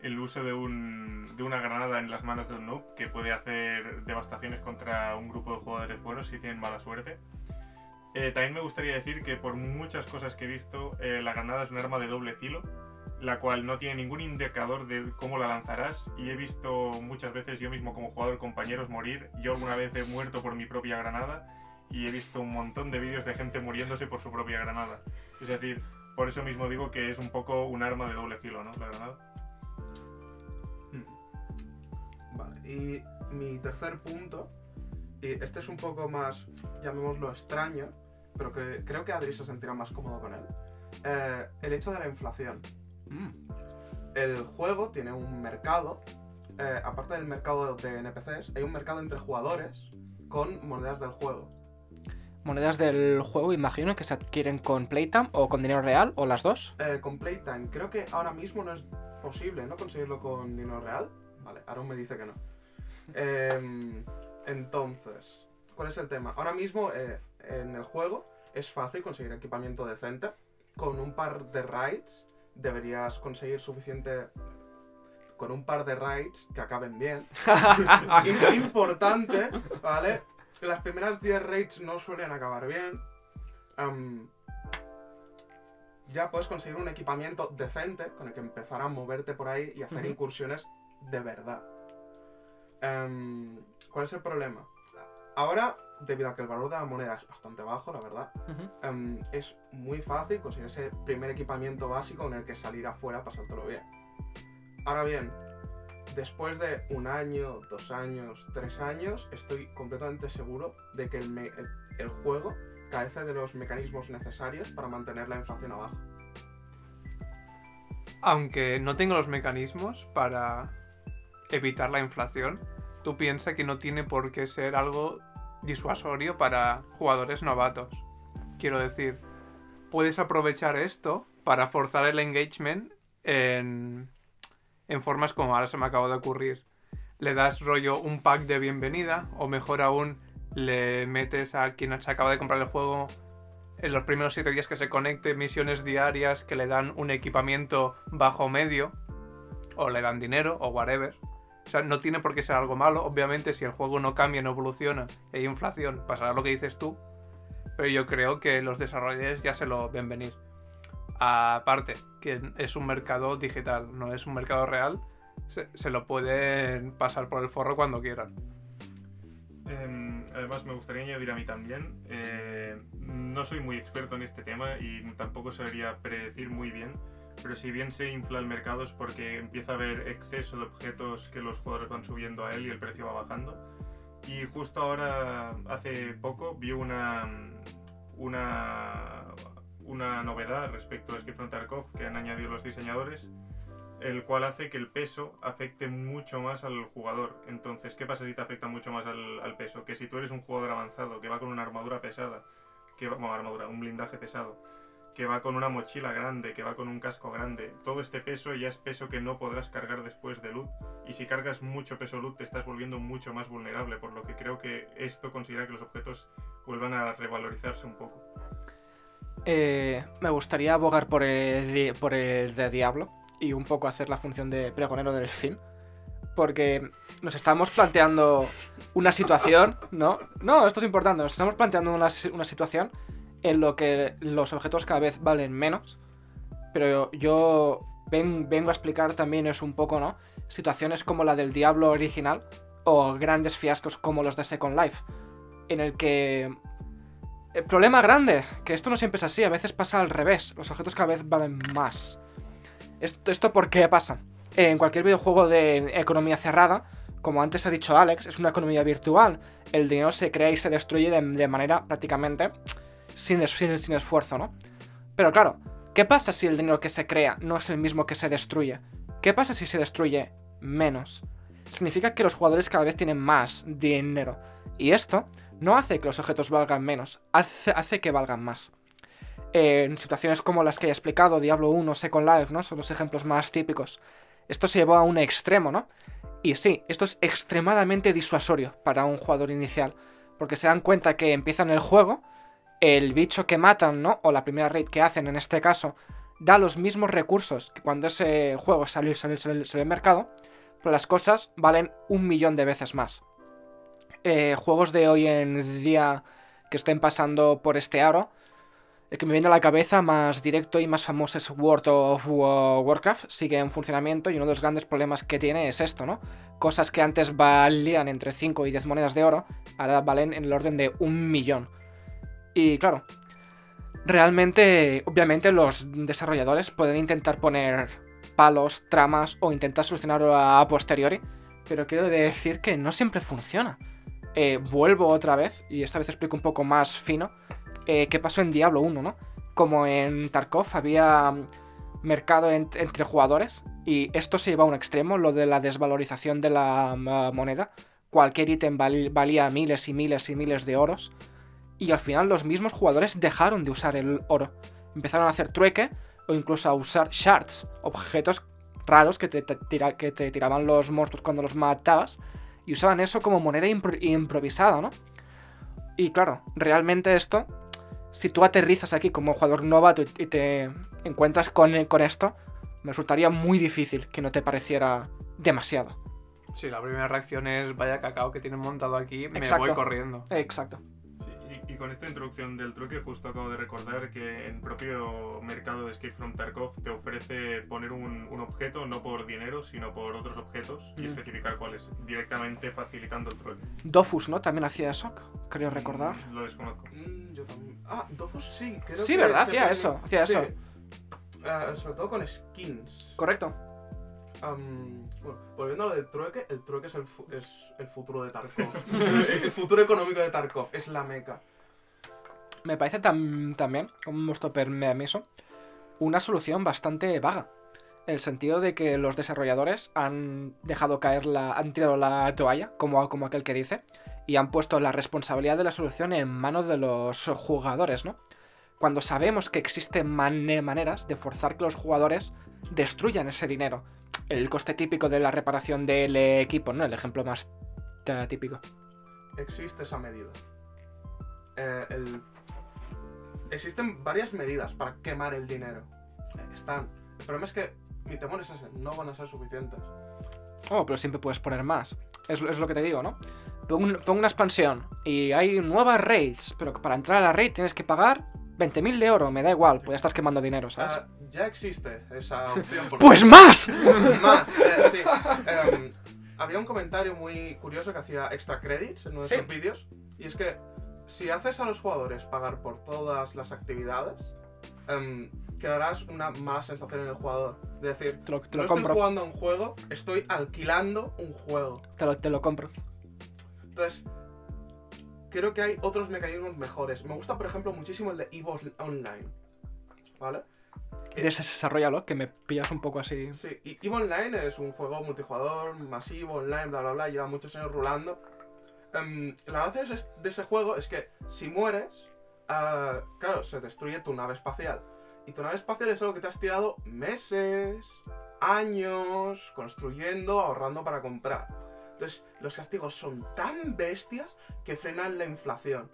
el uso de un de una granada en las manos de un noob que puede hacer devastaciones contra un grupo de jugadores buenos si tienen mala suerte. Eh, también me gustaría decir que por muchas cosas que he visto, eh, la granada es un arma de doble filo, la cual no tiene ningún indicador de cómo la lanzarás y he visto muchas veces yo mismo como jugador compañeros morir. Yo alguna vez he muerto por mi propia granada y he visto un montón de vídeos de gente muriéndose por su propia granada. Es decir, por eso mismo digo que es un poco un arma de doble filo, ¿no? La granada. Vale, y mi tercer punto, y este es un poco más, llamémoslo extraño, pero que creo que Adri se sentirá más cómodo con él. Eh, el hecho de la inflación. Mm. El juego tiene un mercado, eh, aparte del mercado de NPCs, hay un mercado entre jugadores con monedas del juego. Monedas del juego, imagino que se adquieren con Playtime o con dinero real o las dos. Eh, con Playtime, creo que ahora mismo no es posible, ¿no? Conseguirlo con dinero real. Vale, Aaron me dice que no. *laughs* Em, entonces, ¿cuál es el tema? Ahora mismo eh, en el juego es fácil conseguir equipamiento decente. Con un par de raids deberías conseguir suficiente... Con un par de raids que acaben bien. *laughs* Im- Importante, ¿vale? Las primeras 10 raids no suelen acabar bien. Am, ya puedes conseguir un equipamiento decente con el que empezar a moverte por ahí y hacer incursiones de verdad. Em, ¿Cuál es el problema? Ahora, debido a que el valor de la moneda es bastante bajo, la verdad, em, es muy fácil conseguir ese primer equipamiento básico con el que salir afuera a pasártelo bien. Ahora bien, después de un año, dos años, tres años, estoy completamente seguro de que el, juego carece de los mecanismos necesarios para mantener la inflación abajo. Aunque no tenga los mecanismos para evitar la inflación, tú piensas que no tiene por qué ser algo disuasorio para jugadores novatos. Quiero decir, puedes aprovechar esto para forzar el engagement en, en formas como ahora se me acaba de ocurrir. Le das rollo un pack de bienvenida o mejor aún le metes a quien se acaba de comprar el juego en los primeros 7 días que se conecte misiones diarias que le dan un equipamiento bajo medio o le dan dinero o whatever. O sea, no tiene por qué ser algo malo. Obviamente, si el juego no cambia, no evoluciona hay inflación, pasará lo que dices tú. Pero yo creo que los desarrolladores ya se lo ven venir. Aparte, que es un mercado digital, no es un mercado real. Se, se lo pueden pasar por el forro cuando quieran. Em, además, me gustaría añadir a mí también, eh, no soy muy experto en este tema y tampoco sabría predecir muy bien, pero si bien se infla el mercado es porque empieza a haber exceso de objetos que los jugadores van subiendo a él y el precio va bajando. Y justo ahora, hace poco, vi una, una, una novedad respecto a Escape Tarkov que han añadido los diseñadores, el cual hace que el peso afecte mucho más al jugador. Entonces, ¿qué pasa si te afecta mucho más al, al peso? Que si tú eres un jugador avanzado que va con una armadura pesada, que va, bueno, armadura, un blindaje pesado, que va con una mochila grande, que va con un casco grande, todo este peso ya es peso que no podrás cargar después de loot. Y si cargas mucho peso loot te estás volviendo mucho más vulnerable, por lo que creo que esto considera que los objetos vuelvan a revalorizarse un poco. Eh, me gustaría abogar por el, por el de Diablo y un poco hacer la función de pregonero del fin. Porque nos estamos planteando una situación, ¿no? No, esto es importante. Nos estamos planteando una, una situación en lo que los objetos cada vez valen menos. Pero yo ven- vengo a explicar también es un poco, ¿no? Situaciones como la del Diablo original o grandes fiascos como los de Second Life. En el que el problema grande, que esto no siempre es así, a veces pasa al revés, los objetos cada vez valen más. ¿Esto, por qué pasa? En cualquier videojuego de economía cerrada, como antes ha dicho Alex, es una economía virtual. El dinero se crea y se destruye de, manera prácticamente sin- sin esfuerzo, ¿no? Pero claro, ¿qué pasa si el dinero que se crea no es el mismo que se destruye? ¿Qué pasa si se destruye menos? Significa que los jugadores cada vez tienen más dinero. Y esto no hace que los objetos valgan menos, hace, hace que valgan más. En situaciones como las que he explicado, Diablo 1, Second Life, ¿no? Son los ejemplos más típicos. Esto se llevó a un extremo, ¿no? Y sí, esto es extremadamente disuasorio para un jugador inicial, porque se dan cuenta que empiezan el juego, el bicho que matan, ¿no? O la primera raid que hacen en este caso, da los mismos recursos que cuando ese juego salió, salió, salió, salió al mercado, pero las cosas valen un millón de veces más. Eh, juegos de hoy en día que estén pasando por este aro, el que me viene a la cabeza más directo y más famoso es World of Warcraft, sigue en funcionamiento y uno de los grandes problemas que tiene es esto, ¿no? Cosas que antes valían entre 5 y 10 monedas de oro, ahora valen en el orden de un millón. Y claro, realmente, obviamente los desarrolladores pueden intentar poner palos, tramas o intentar solucionarlo a posteriori, pero quiero decir que no siempre funciona. Eh, vuelvo otra vez, y esta vez explico un poco más fino, eh, qué pasó en Diablo 1, ¿no? Como en Tarkov había mercado en- entre jugadores y esto se lleva a un extremo, lo de la desvalorización de la mm, moneda. Cualquier ítem val- valía miles y miles y miles de oros y al final los mismos jugadores dejaron de usar el oro. Empezaron a hacer trueque o incluso a usar shards, objetos raros que te, que te tiraban los monstruos cuando los matabas y usaban eso como moneda impro- improvisada, ¿no? Y claro, realmente esto, si tú aterrizas aquí como jugador novato y te encuentras con, con esto, me resultaría muy difícil que no te pareciera demasiado. Sí, la primera reacción es vaya cacao que tienen montado aquí, me Exacto. voy corriendo. Exacto. Con esta introducción del truque, justo acabo de recordar que en propio mercado de Escape from Tarkov te ofrece poner un, un objeto no por dinero, sino por otros objetos y Mm. especificar cuáles, directamente facilitando el truque. Dofus, ¿no? También hacía eso, creo recordar. Mm, Lo desconozco. Mm, yo también. Ah, Dofus sí, creo Sí, que ¿verdad? Hacía eso, hacía sí. eso. Eh, sobre todo con skins. Correcto. Bueno, volviendo a lo del trueque, el trueque es el, fu- es el futuro de Tarkov. *laughs* el futuro económico de Tarkov, es la meca. Me parece tam- también, con vuestro permiso, una solución bastante vaga. El sentido de que los desarrolladores han dejado caer la. han tirado la toalla, como, como aquel que dice, y han puesto la responsabilidad de la solución en manos de los jugadores, ¿no? Cuando sabemos que existen mane- maneras de forzar que los jugadores destruyan ese dinero. El coste típico de la reparación del equipo, ¿no? El ejemplo más típico. Existe esa medida. Eh, el- Existen varias medidas para quemar el dinero. Eh, Están. El problema es que mi temor es ese, no van a ser suficientes. Oh, pero siempre puedes poner más. Es, es lo que te digo, ¿no? Pongo, un- pongo una expansión y hay nuevas raids, pero para entrar a la raid tienes que pagar 20.000 de oro, me da igual, pues ya estás quemando dinero, ¿sabes? Ah, ya existe esa opción. ¡Pues más! *laughs* Más, eh, sí. Em, había un comentario muy curioso que hacía extra credits en uno de Sí. sus vídeos. Y es que si haces a los jugadores pagar por todas las actividades, em, crearás una mala sensación en el jugador. De decir, Te lo, te no lo estoy compro, jugando a un juego, estoy alquilando un juego. te lo, te lo compro. Entonces, creo que hay otros mecanismos mejores. Me gusta, por ejemplo, muchísimo el de EVO Online. ¿Vale? Desarrollalo, que me pillas un poco así. Sí, y EVE Online es un juego multijugador, masivo, online, bla, bla, bla, lleva muchos años rulando. Em, la gracia de ese, juego es que si mueres, ah, claro, se destruye tu nave espacial. Y tu nave espacial es algo que te has tirado meses, años, construyendo, ahorrando para comprar. Entonces, los castigos son tan bestias que frenan la inflación.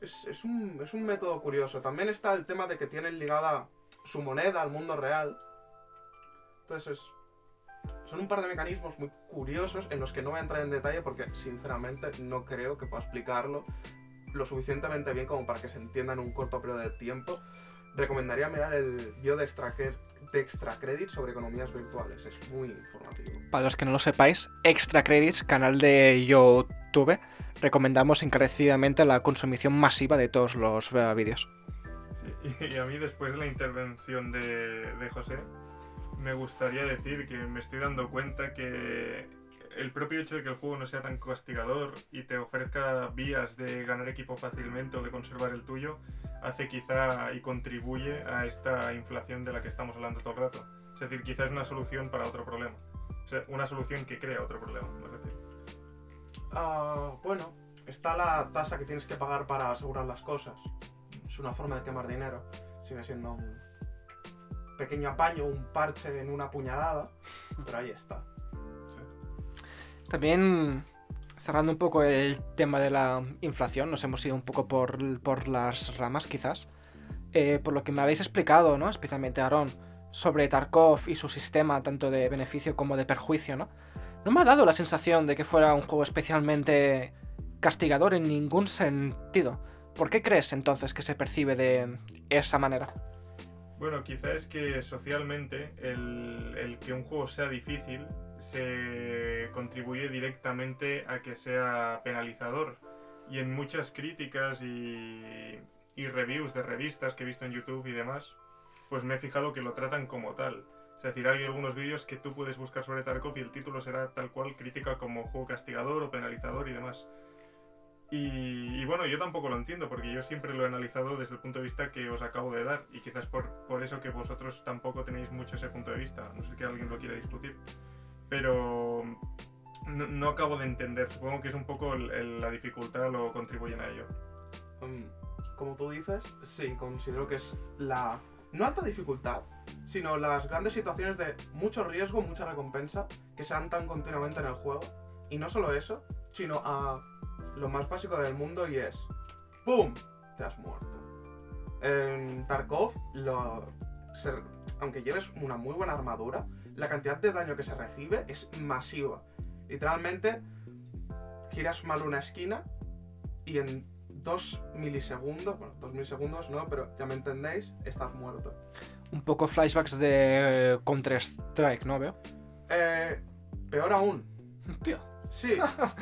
Es un, es un método curioso. También está el tema de que tienen ligada su moneda al mundo real. Entonces, es- son un par de mecanismos muy curiosos en los que no voy a entrar en detalle porque, sinceramente, no creo que pueda explicarlo lo suficientemente bien como para que se entienda en un corto periodo de tiempo. Recomendaría mirar el vídeo de extra, de extra credit sobre economías virtuales. Es muy informativo. Para los que no lo sepáis, Extra Credits, canal de YouTube, recomendamos encarecidamente la consumición masiva de todos los eh, vídeos. Sí, *laughs* y a mí después de la intervención de, de José, me gustaría decir que me estoy dando cuenta que el propio hecho de que el juego no sea tan castigador y te ofrezca vías de ganar equipo fácilmente o de conservar el tuyo, hace quizá y contribuye a esta inflación de la que estamos hablando todo el rato. Es decir, quizá es una solución para otro problema. O una solución que crea otro problema, es. Ah, bueno, está la tasa que tienes que pagar para asegurar las cosas. Es una forma de quemar dinero. Sigue siendo un pequeño apaño, un parche en una puñalada, pero ahí está. También, cerrando un poco el tema de la inflación, nos hemos ido un poco por, por las ramas quizás. Eh, por lo que me habéis explicado, ¿no? Especialmente Aaron, sobre Tarkov y su sistema tanto de beneficio como de perjuicio, ¿no? No me ha dado la sensación de que fuera un juego especialmente castigador en ningún sentido. ¿Por qué crees entonces que se percibe de esa manera? Bueno, quizá es que socialmente el, que un juego sea difícil se contribuye directamente a que sea penalizador. Y en muchas críticas y, y reviews de revistas que he visto en YouTube y demás, pues me he fijado que lo tratan como tal. Es decir, hay algunos vídeos que tú puedes buscar sobre Tarkov y el título será tal cual crítica como juego castigador o penalizador y demás. Y, y bueno, yo tampoco lo entiendo porque yo siempre lo he analizado desde el punto de vista que os acabo de dar y quizás por, por eso que vosotros tampoco tenéis mucho ese punto de vista. No sé que alguien lo quiera discutir. Pero no, no acabo de entender. Supongo que es un poco el- el- la dificultad lo contribuyen a ello. Como tú dices, sí, considero que es la. No alta dificultad, sino las grandes situaciones de mucho riesgo, mucha recompensa, que se dan tan continuamente en el juego. Y no solo eso, sino a lo más básico del mundo y es. ¡Pum! Te has muerto. En Tarkov, lo, se- aunque lleves una muy buena armadura, la cantidad de daño que se recibe es masiva. Literalmente, giras mal una esquina y en dos milisegundos, bueno, dos milisegundos no, pero ya me entendéis, estás muerto. Un poco flashbacks de eh, Counter-Strike, ¿no veo? Eh, peor aún, Tío. Sí,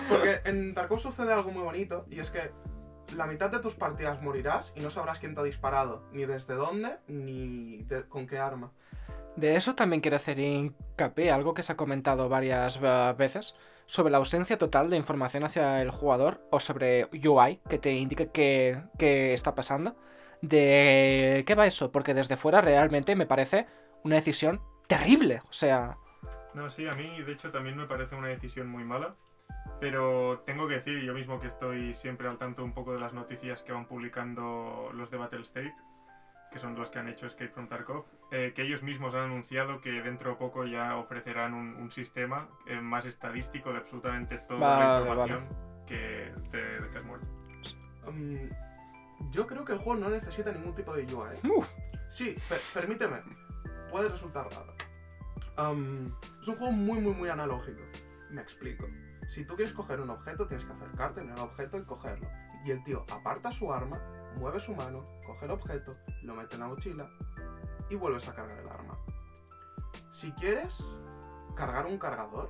porque en Tarkov sucede algo muy bonito y es que la mitad de tus partidas morirás y no sabrás quién te ha disparado, ni desde dónde, ni con qué arma. De eso también quiero hacer hincapié, algo que se ha comentado varias eh, veces, sobre la ausencia total de información hacia el jugador o sobre UI que te indique qué, qué está pasando. ¿De qué va eso? Porque desde fuera realmente me parece una decisión terrible. O sea, No, sí, a mí de hecho también me parece una decisión muy mala, pero tengo que decir yo mismo que estoy siempre al tanto un poco de las noticias que van publicando los de Battle State, que son los que han hecho Escape from Tarkov, eh, que ellos mismos han anunciado que dentro de poco ya ofrecerán un, un sistema eh, más estadístico de absolutamente toda la Vale, información que, te, de que has muerto. Mm, yo creo que el juego no necesita ningún tipo de UI. uf, Sí, per- permíteme. Puede resultar raro. Am, es un juego muy, muy, muy analógico. Me explico. Si tú quieres coger un objeto, tienes que acercarte en el objeto y cogerlo. Y el tío aparta su arma, mueve su mano, coge el objeto, lo mete en la mochila y vuelves a cargar el arma. Si quieres cargar un cargador,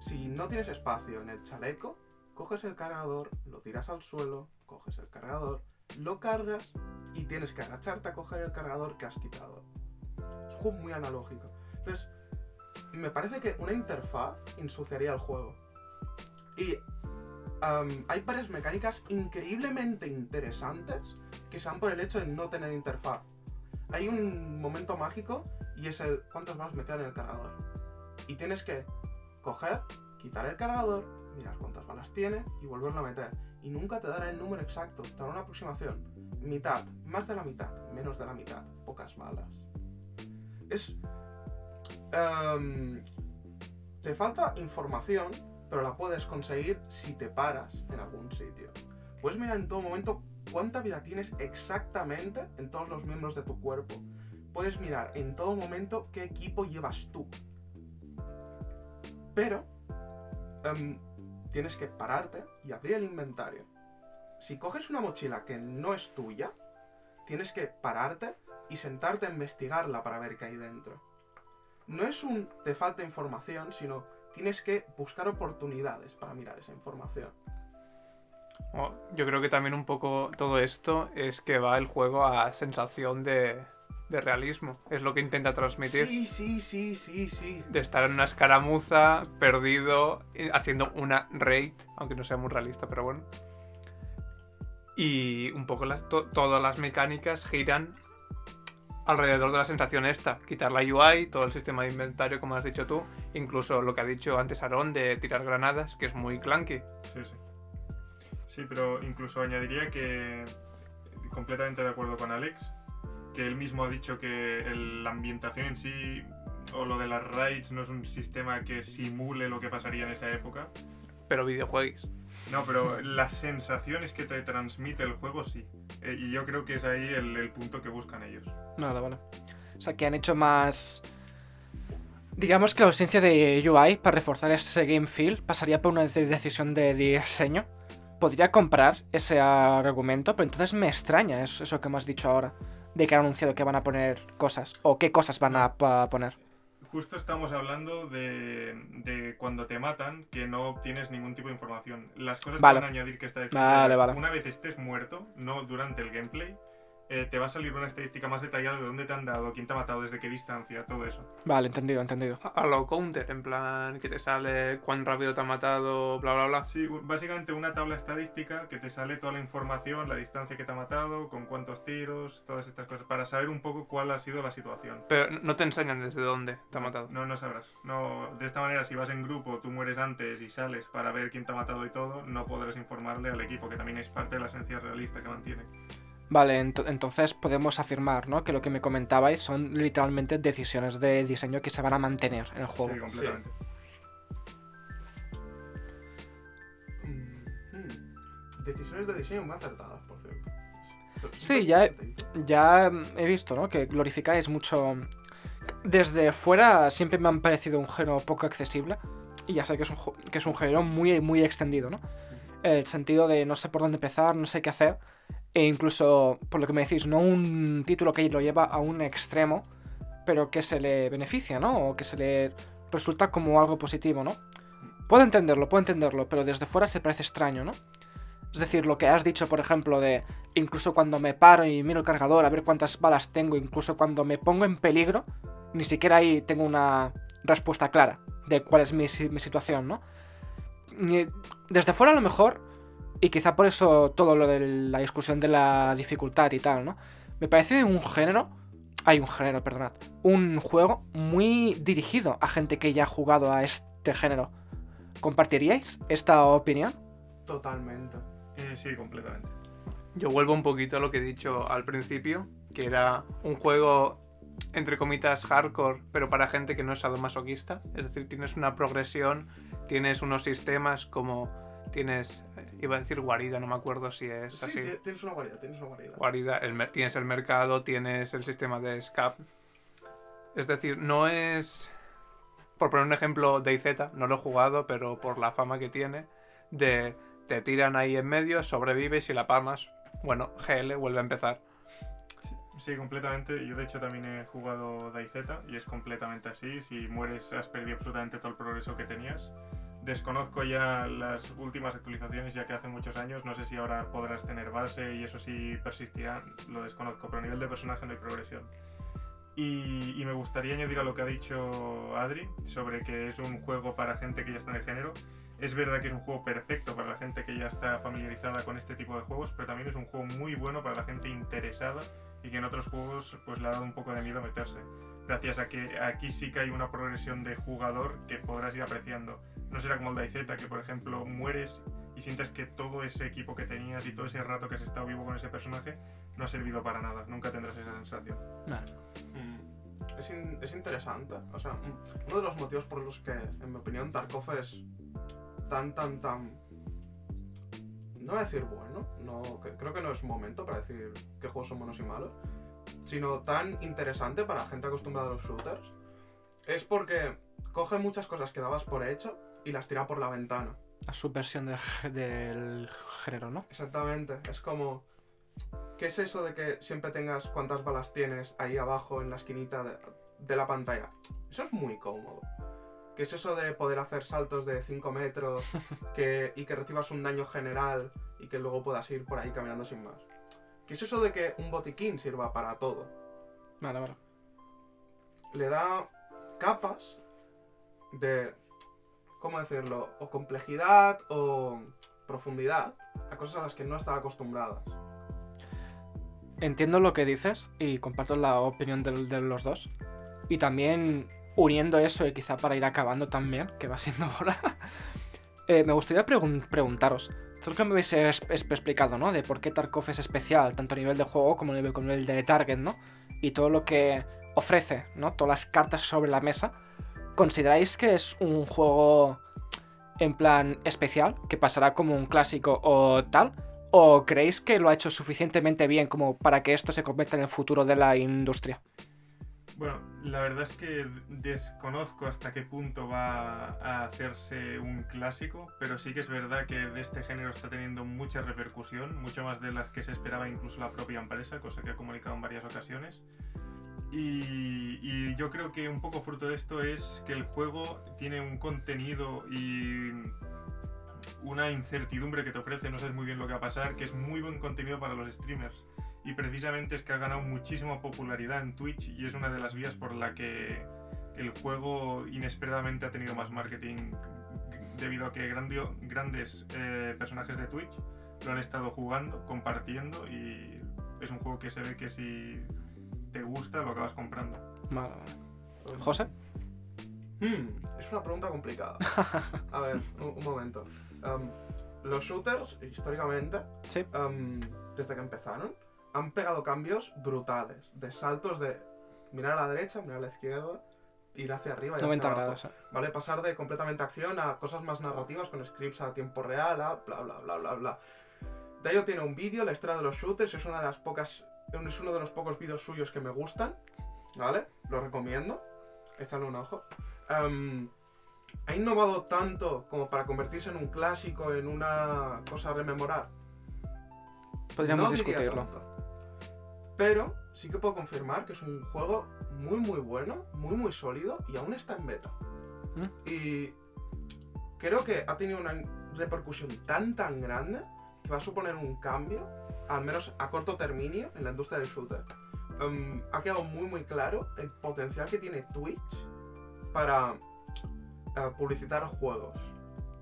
si no tienes espacio en el chaleco, coges el cargador, lo tiras al suelo, coges el cargador, lo cargas y tienes que agacharte a coger el cargador que has quitado. Es un juego muy analógico. Entonces, me parece que una interfaz ensuciaría el juego. Y hay varias mecánicas increíblemente interesantes que se dan por el hecho de no tener interfaz. Hay un momento mágico y es el cuántas balas me quedan en el cargador. Y tienes que coger, quitar el cargador, mirar cuántas balas tiene y volverlo a meter. Y nunca te dará el número exacto, te dará una aproximación. Mitad, más de la mitad, menos de la mitad, pocas balas. Es... em, te falta información, pero la puedes conseguir si te paras en algún sitio. Puedes mirar en todo momento cuánta vida tienes exactamente en todos los miembros de tu cuerpo. Puedes mirar en todo momento qué equipo llevas tú. Pero em, tienes que pararte y abrir el inventario. Si coges una mochila que no es tuya, tienes que pararte y sentarte a investigarla para ver qué hay dentro. No es un te falta información, sino tienes que buscar oportunidades para mirar esa información. Oh, Yo creo que también un poco todo esto es que va el juego a sensación de, de realismo. Es lo que intenta transmitir. Sí, sí, sí, sí, sí. De estar en una escaramuza, perdido, haciendo una raid, aunque no sea muy realista, pero bueno. Y un poco las, to- todas las mecánicas giran alrededor de la sensación esta. Quitar la UI, todo el sistema de inventario, como has dicho tú, incluso lo que ha dicho antes Aaron de tirar granadas, que es muy clunky. Sí, sí. Sí, pero incluso añadiría que completamente de acuerdo con Alex, que él mismo ha dicho que el- la ambientación en sí o lo de las raids no es un sistema que simule lo que pasaría en esa época. Pero videojuegos. No, pero las sensaciones que te transmite el juego sí. Eh, y yo creo que es ahí el, punto que buscan ellos. Vale, vale. O sea, que han hecho más... Digamos que la ausencia de UI para reforzar ese game feel pasaría por una de- decisión de diseño. Podría comprar ese argumento, pero entonces me extraña eso, eso que me has dicho ahora. De que han anunciado que van a poner cosas. O qué cosas van a poner. Justo estamos hablando de, de cuando te matan, que no obtienes ningún tipo de información. Las cosas Vale. que van a añadir que está Vale, vale. Una vez estés muerto, no durante el gameplay, eh, te va a salir una estadística más detallada de dónde te han dado, quién te ha matado, desde qué distancia, todo eso. Vale, entendido, entendido. A, a lo counter, en plan, que te sale cuán rápido te ha matado, bla, bla, bla. Sí, básicamente una tabla estadística que te sale toda la información, la distancia que te ha matado, con cuántos tiros, todas estas cosas, para saber un poco cuál ha sido la situación. Pero no te enseñan desde dónde te ha matado. No, no sabrás. No, de esta manera, si vas en grupo, tú mueres antes y sales para ver quién te ha matado y todo, no podrás informarle al equipo, que también es parte de la esencia realista que mantiene. Vale, ento- entonces podemos afirmar, ¿no? Que lo que me comentabais son literalmente decisiones de diseño que se van a mantener en el juego. Sí, completamente. Mm, hmm. Decisiones de diseño muy acertadas, por cierto. Sí, ya he- Ya he visto, ¿no? Que glorificáis mucho. Desde fuera siempre me han parecido un género poco accesible. Y ya sé que es un, que es un género muy, muy extendido, ¿no? El sentido de no sé por dónde empezar, no sé qué hacer. E incluso, por lo que me decís, no un título que lo lleva a un extremo, pero que se le beneficia, ¿no? O que se le resulta como algo positivo, ¿no? Puedo entenderlo, puedo entenderlo, pero desde fuera se parece extraño, ¿no? Es decir, lo que has dicho, por ejemplo, de incluso cuando me paro y miro el cargador a ver cuántas balas tengo, incluso cuando me pongo en peligro, ni siquiera ahí tengo una respuesta clara de cuál es mi, mi situación, ¿no? Desde fuera a lo mejor, y quizá por eso todo lo de la discusión de la dificultad y tal, ¿no? Me parece un género, hay un género, perdonad, un juego muy dirigido a gente que ya ha jugado a este género. ¿Compartiríais esta opinión? Totalmente. Eh, sí, completamente. Yo vuelvo un poquito a lo que he dicho al principio, que era un juego entre comitas hardcore, pero para gente que no es sadomasoquista. Es decir, tienes una progresión, tienes unos sistemas como tienes, iba a decir guarida, no me acuerdo si es Sí, así. ti- tienes una guarida, tienes una guarida. Guarida, el mer- tienes el mercado, tienes el sistema de SCAP. Es decir, no es. Por poner un ejemplo, DayZ, no lo he jugado, pero por la fama que tiene, de te tiran ahí en medio, sobrevives y la palmas. Bueno, GL vuelve a empezar. Sí, completamente. Yo de hecho también he jugado DayZ y es completamente así. Si mueres has perdido absolutamente todo el progreso que tenías. Desconozco ya las últimas actualizaciones ya que hace muchos años. No sé si ahora podrás tener base y eso sí persistirá. Lo desconozco, pero a nivel de personaje no hay progresión. Y, y me gustaría añadir a lo que ha dicho Adri sobre que es un juego para gente que ya está en el género. Es verdad que es un juego perfecto para la gente que ya está familiarizada con este tipo de juegos, pero también es un juego muy bueno para la gente interesada y que en otros juegos pues le ha dado un poco de miedo meterse. Gracias a que aquí sí que hay una progresión de jugador que podrás ir apreciando. No será como el DayZ, que por ejemplo mueres y sientes que todo ese equipo que tenías y todo ese rato que has estado vivo con ese personaje no ha servido para nada. Nunca tendrás esa sensación. Mm. Es, in- es interesante. O sea, mm, uno de los motivos por los que, en mi opinión, Tarkov es tan, tan, tan. No voy a decir bueno, no, que- creo que no es momento para decir qué juegos son buenos y malos, sino tan interesante para gente acostumbrada a los shooters, es porque coge muchas cosas que dabas por hecho y las tira por la ventana. La subversión de- del género, ¿no? Exactamente, es como... ¿Qué es eso de que siempre tengas cuántas balas tienes ahí abajo en la esquinita de, de la pantalla? Eso es muy cómodo. ¿Qué es eso de poder hacer saltos de 5 metros *laughs* que, y que recibas un daño general y que luego puedas ir por ahí caminando sin más? ¿Qué es eso de que un botiquín sirva para todo? Vale, vale. le da capas de, ¿cómo decirlo? O complejidad o profundidad a cosas a las que no estaba acostumbrada. Entiendo lo que dices y comparto la opinión del- de, los dos. Y también uniendo eso y quizá para ir acabando también, que va siendo *laughs* hora, eh, me gustaría pregun- preguntaros, lo que me habéis explicado, ¿no? De por qué Tarkov es especial, tanto a nivel de juego como a nivel, como a nivel de target, ¿no? Y todo lo que ofrece, ¿no? Todas las cartas sobre la mesa. ¿Consideráis que es un juego en plan especial, que pasará como un clásico o tal? ¿O creéis que lo ha hecho suficientemente bien como para que esto se convierta en el futuro de la industria? Bueno, la verdad es que desconozco hasta qué punto va a hacerse un clásico, pero sí que es verdad que de este género está teniendo mucha repercusión, mucho más de las que se esperaba incluso la propia empresa, cosa que ha comunicado en varias ocasiones. Y, y yo creo que un poco fruto de esto es que el juego tiene un contenido y una incertidumbre que te ofrece, no sabes muy bien lo que va a pasar, que es muy buen contenido para los streamers. Y precisamente es que ha ganado muchísima popularidad en Twitch y es una de las vías por la que el juego inesperadamente ha tenido más marketing debido a que grandio- grandes eh, personajes de Twitch lo han estado jugando, compartiendo y es un juego que se ve que si te gusta lo acabas comprando. Vale, vale. ¿José? Hmm, es una pregunta complicada. *laughs* A ver, un, un momento. Um, los shooters, históricamente, Sí. um, desde que empezaron, han pegado cambios brutales. De saltos de mirar a la derecha, mirar a la izquierda, ir hacia arriba y 90 hacia abajo. grados. ¿eh? ¿Vale? Pasar de completamente acción a cosas más narrativas con scripts a tiempo real, a bla bla bla bla bla. Dayo tiene un vídeo, la historia de los shooters, es una de las pocas. Es uno de los pocos vídeos suyos que me gustan. ¿Vale? Lo recomiendo. Échale un ojo. Em, ha innovado tanto como para convertirse en un clásico, en una cosa a rememorar. Podríamos No discutirlo. tanto. Pero sí que puedo confirmar que es un juego muy muy bueno, muy muy sólido y aún está en beta. ¿Mm? Y creo que ha tenido una repercusión tan tan grande que va a suponer un cambio, al menos a corto término, en la industria del shooter. Em, ha quedado muy muy claro el potencial que tiene Twitch para eh, publicitar juegos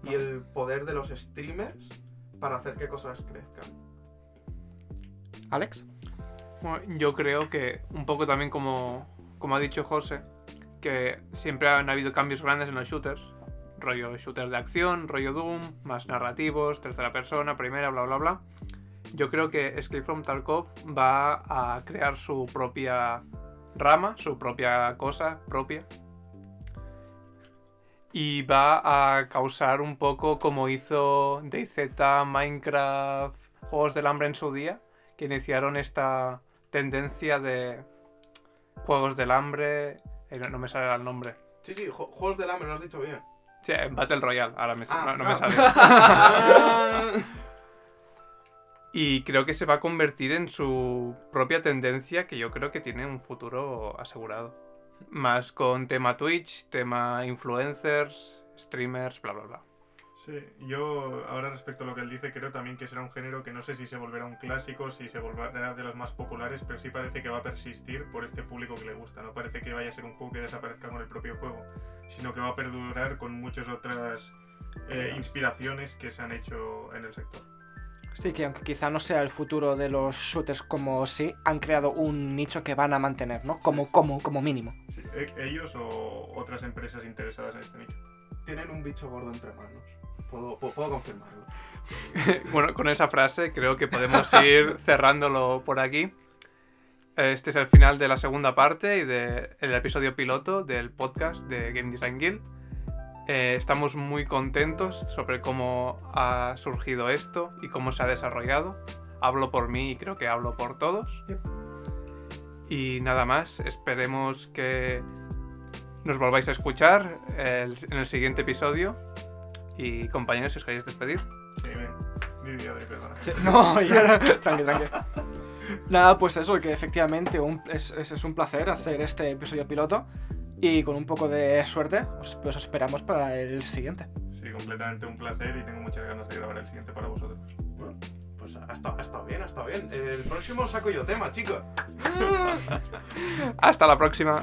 y el poder de los streamers para hacer que cosas crezcan. ¿Alex? Bueno, yo creo que un poco también como, como ha dicho José, que siempre han habido cambios grandes en los shooters. Rollo shooter de acción, rollo Doom, más narrativos, tercera persona, primera, bla bla bla. Yo creo que Escape from Tarkov va a crear su propia rama, su propia cosa propia. Y va a causar un poco como hizo DayZ, Minecraft, Juegos del Hambre en su día, que iniciaron esta tendencia de Juegos del Hambre. eh, no, me sale el nombre. Sí, sí, ju- juegos del hambre, lo has dicho bien. Sí, Battle Royale, ahora me, Ah, no, no me sale. *laughs* Y creo que se va a convertir en su propia tendencia que yo creo que tiene un futuro asegurado. Más con tema Twitch, tema influencers, streamers, bla bla bla. Sí, yo ahora respecto a lo que él dice, creo también que será un género que no sé si se volverá un clásico, si se volverá de los más populares, pero sí parece que va a persistir por este público que le gusta. No parece que vaya a ser un juego que desaparezca con el propio juego, sino que va a perdurar con muchas otras eh, inspiraciones que se han hecho en el sector. Sí, que aunque quizá no sea el futuro de los shooters como sí, han creado un nicho que van a mantener, ¿no? Como, como, como mínimo. Sí, e- ellos o otras empresas interesadas en este nicho. Tienen un bicho gordo entre manos. Puedo, pu- puedo confirmarlo. *laughs* Bueno, con esa frase creo que podemos ir *laughs* cerrándolo por aquí. Este es el final de la segunda parte y del episodio piloto del podcast de Game Design Guild. Eh, estamos muy contentos sobre cómo ha surgido esto y cómo se ha desarrollado. Hablo por mí y creo que hablo por todos. Yep. Y nada más, esperemos que nos volváis a escuchar en el siguiente episodio. Y compañeros, si os queréis despedir. Sí, sí. No, *laughs* ya, tranqui, tranqui. *laughs* Nada, pues eso, que efectivamente un, es, es, un placer hacer este episodio piloto y con un poco de suerte os, os esperamos para el siguiente. Sí, completamente un placer y tengo muchas ganas de grabar el siguiente para vosotros. Bueno, pues ha estado, ha estado bien, ha estado bien. El próximo saco yo tema, chicos. *laughs* Hasta la próxima.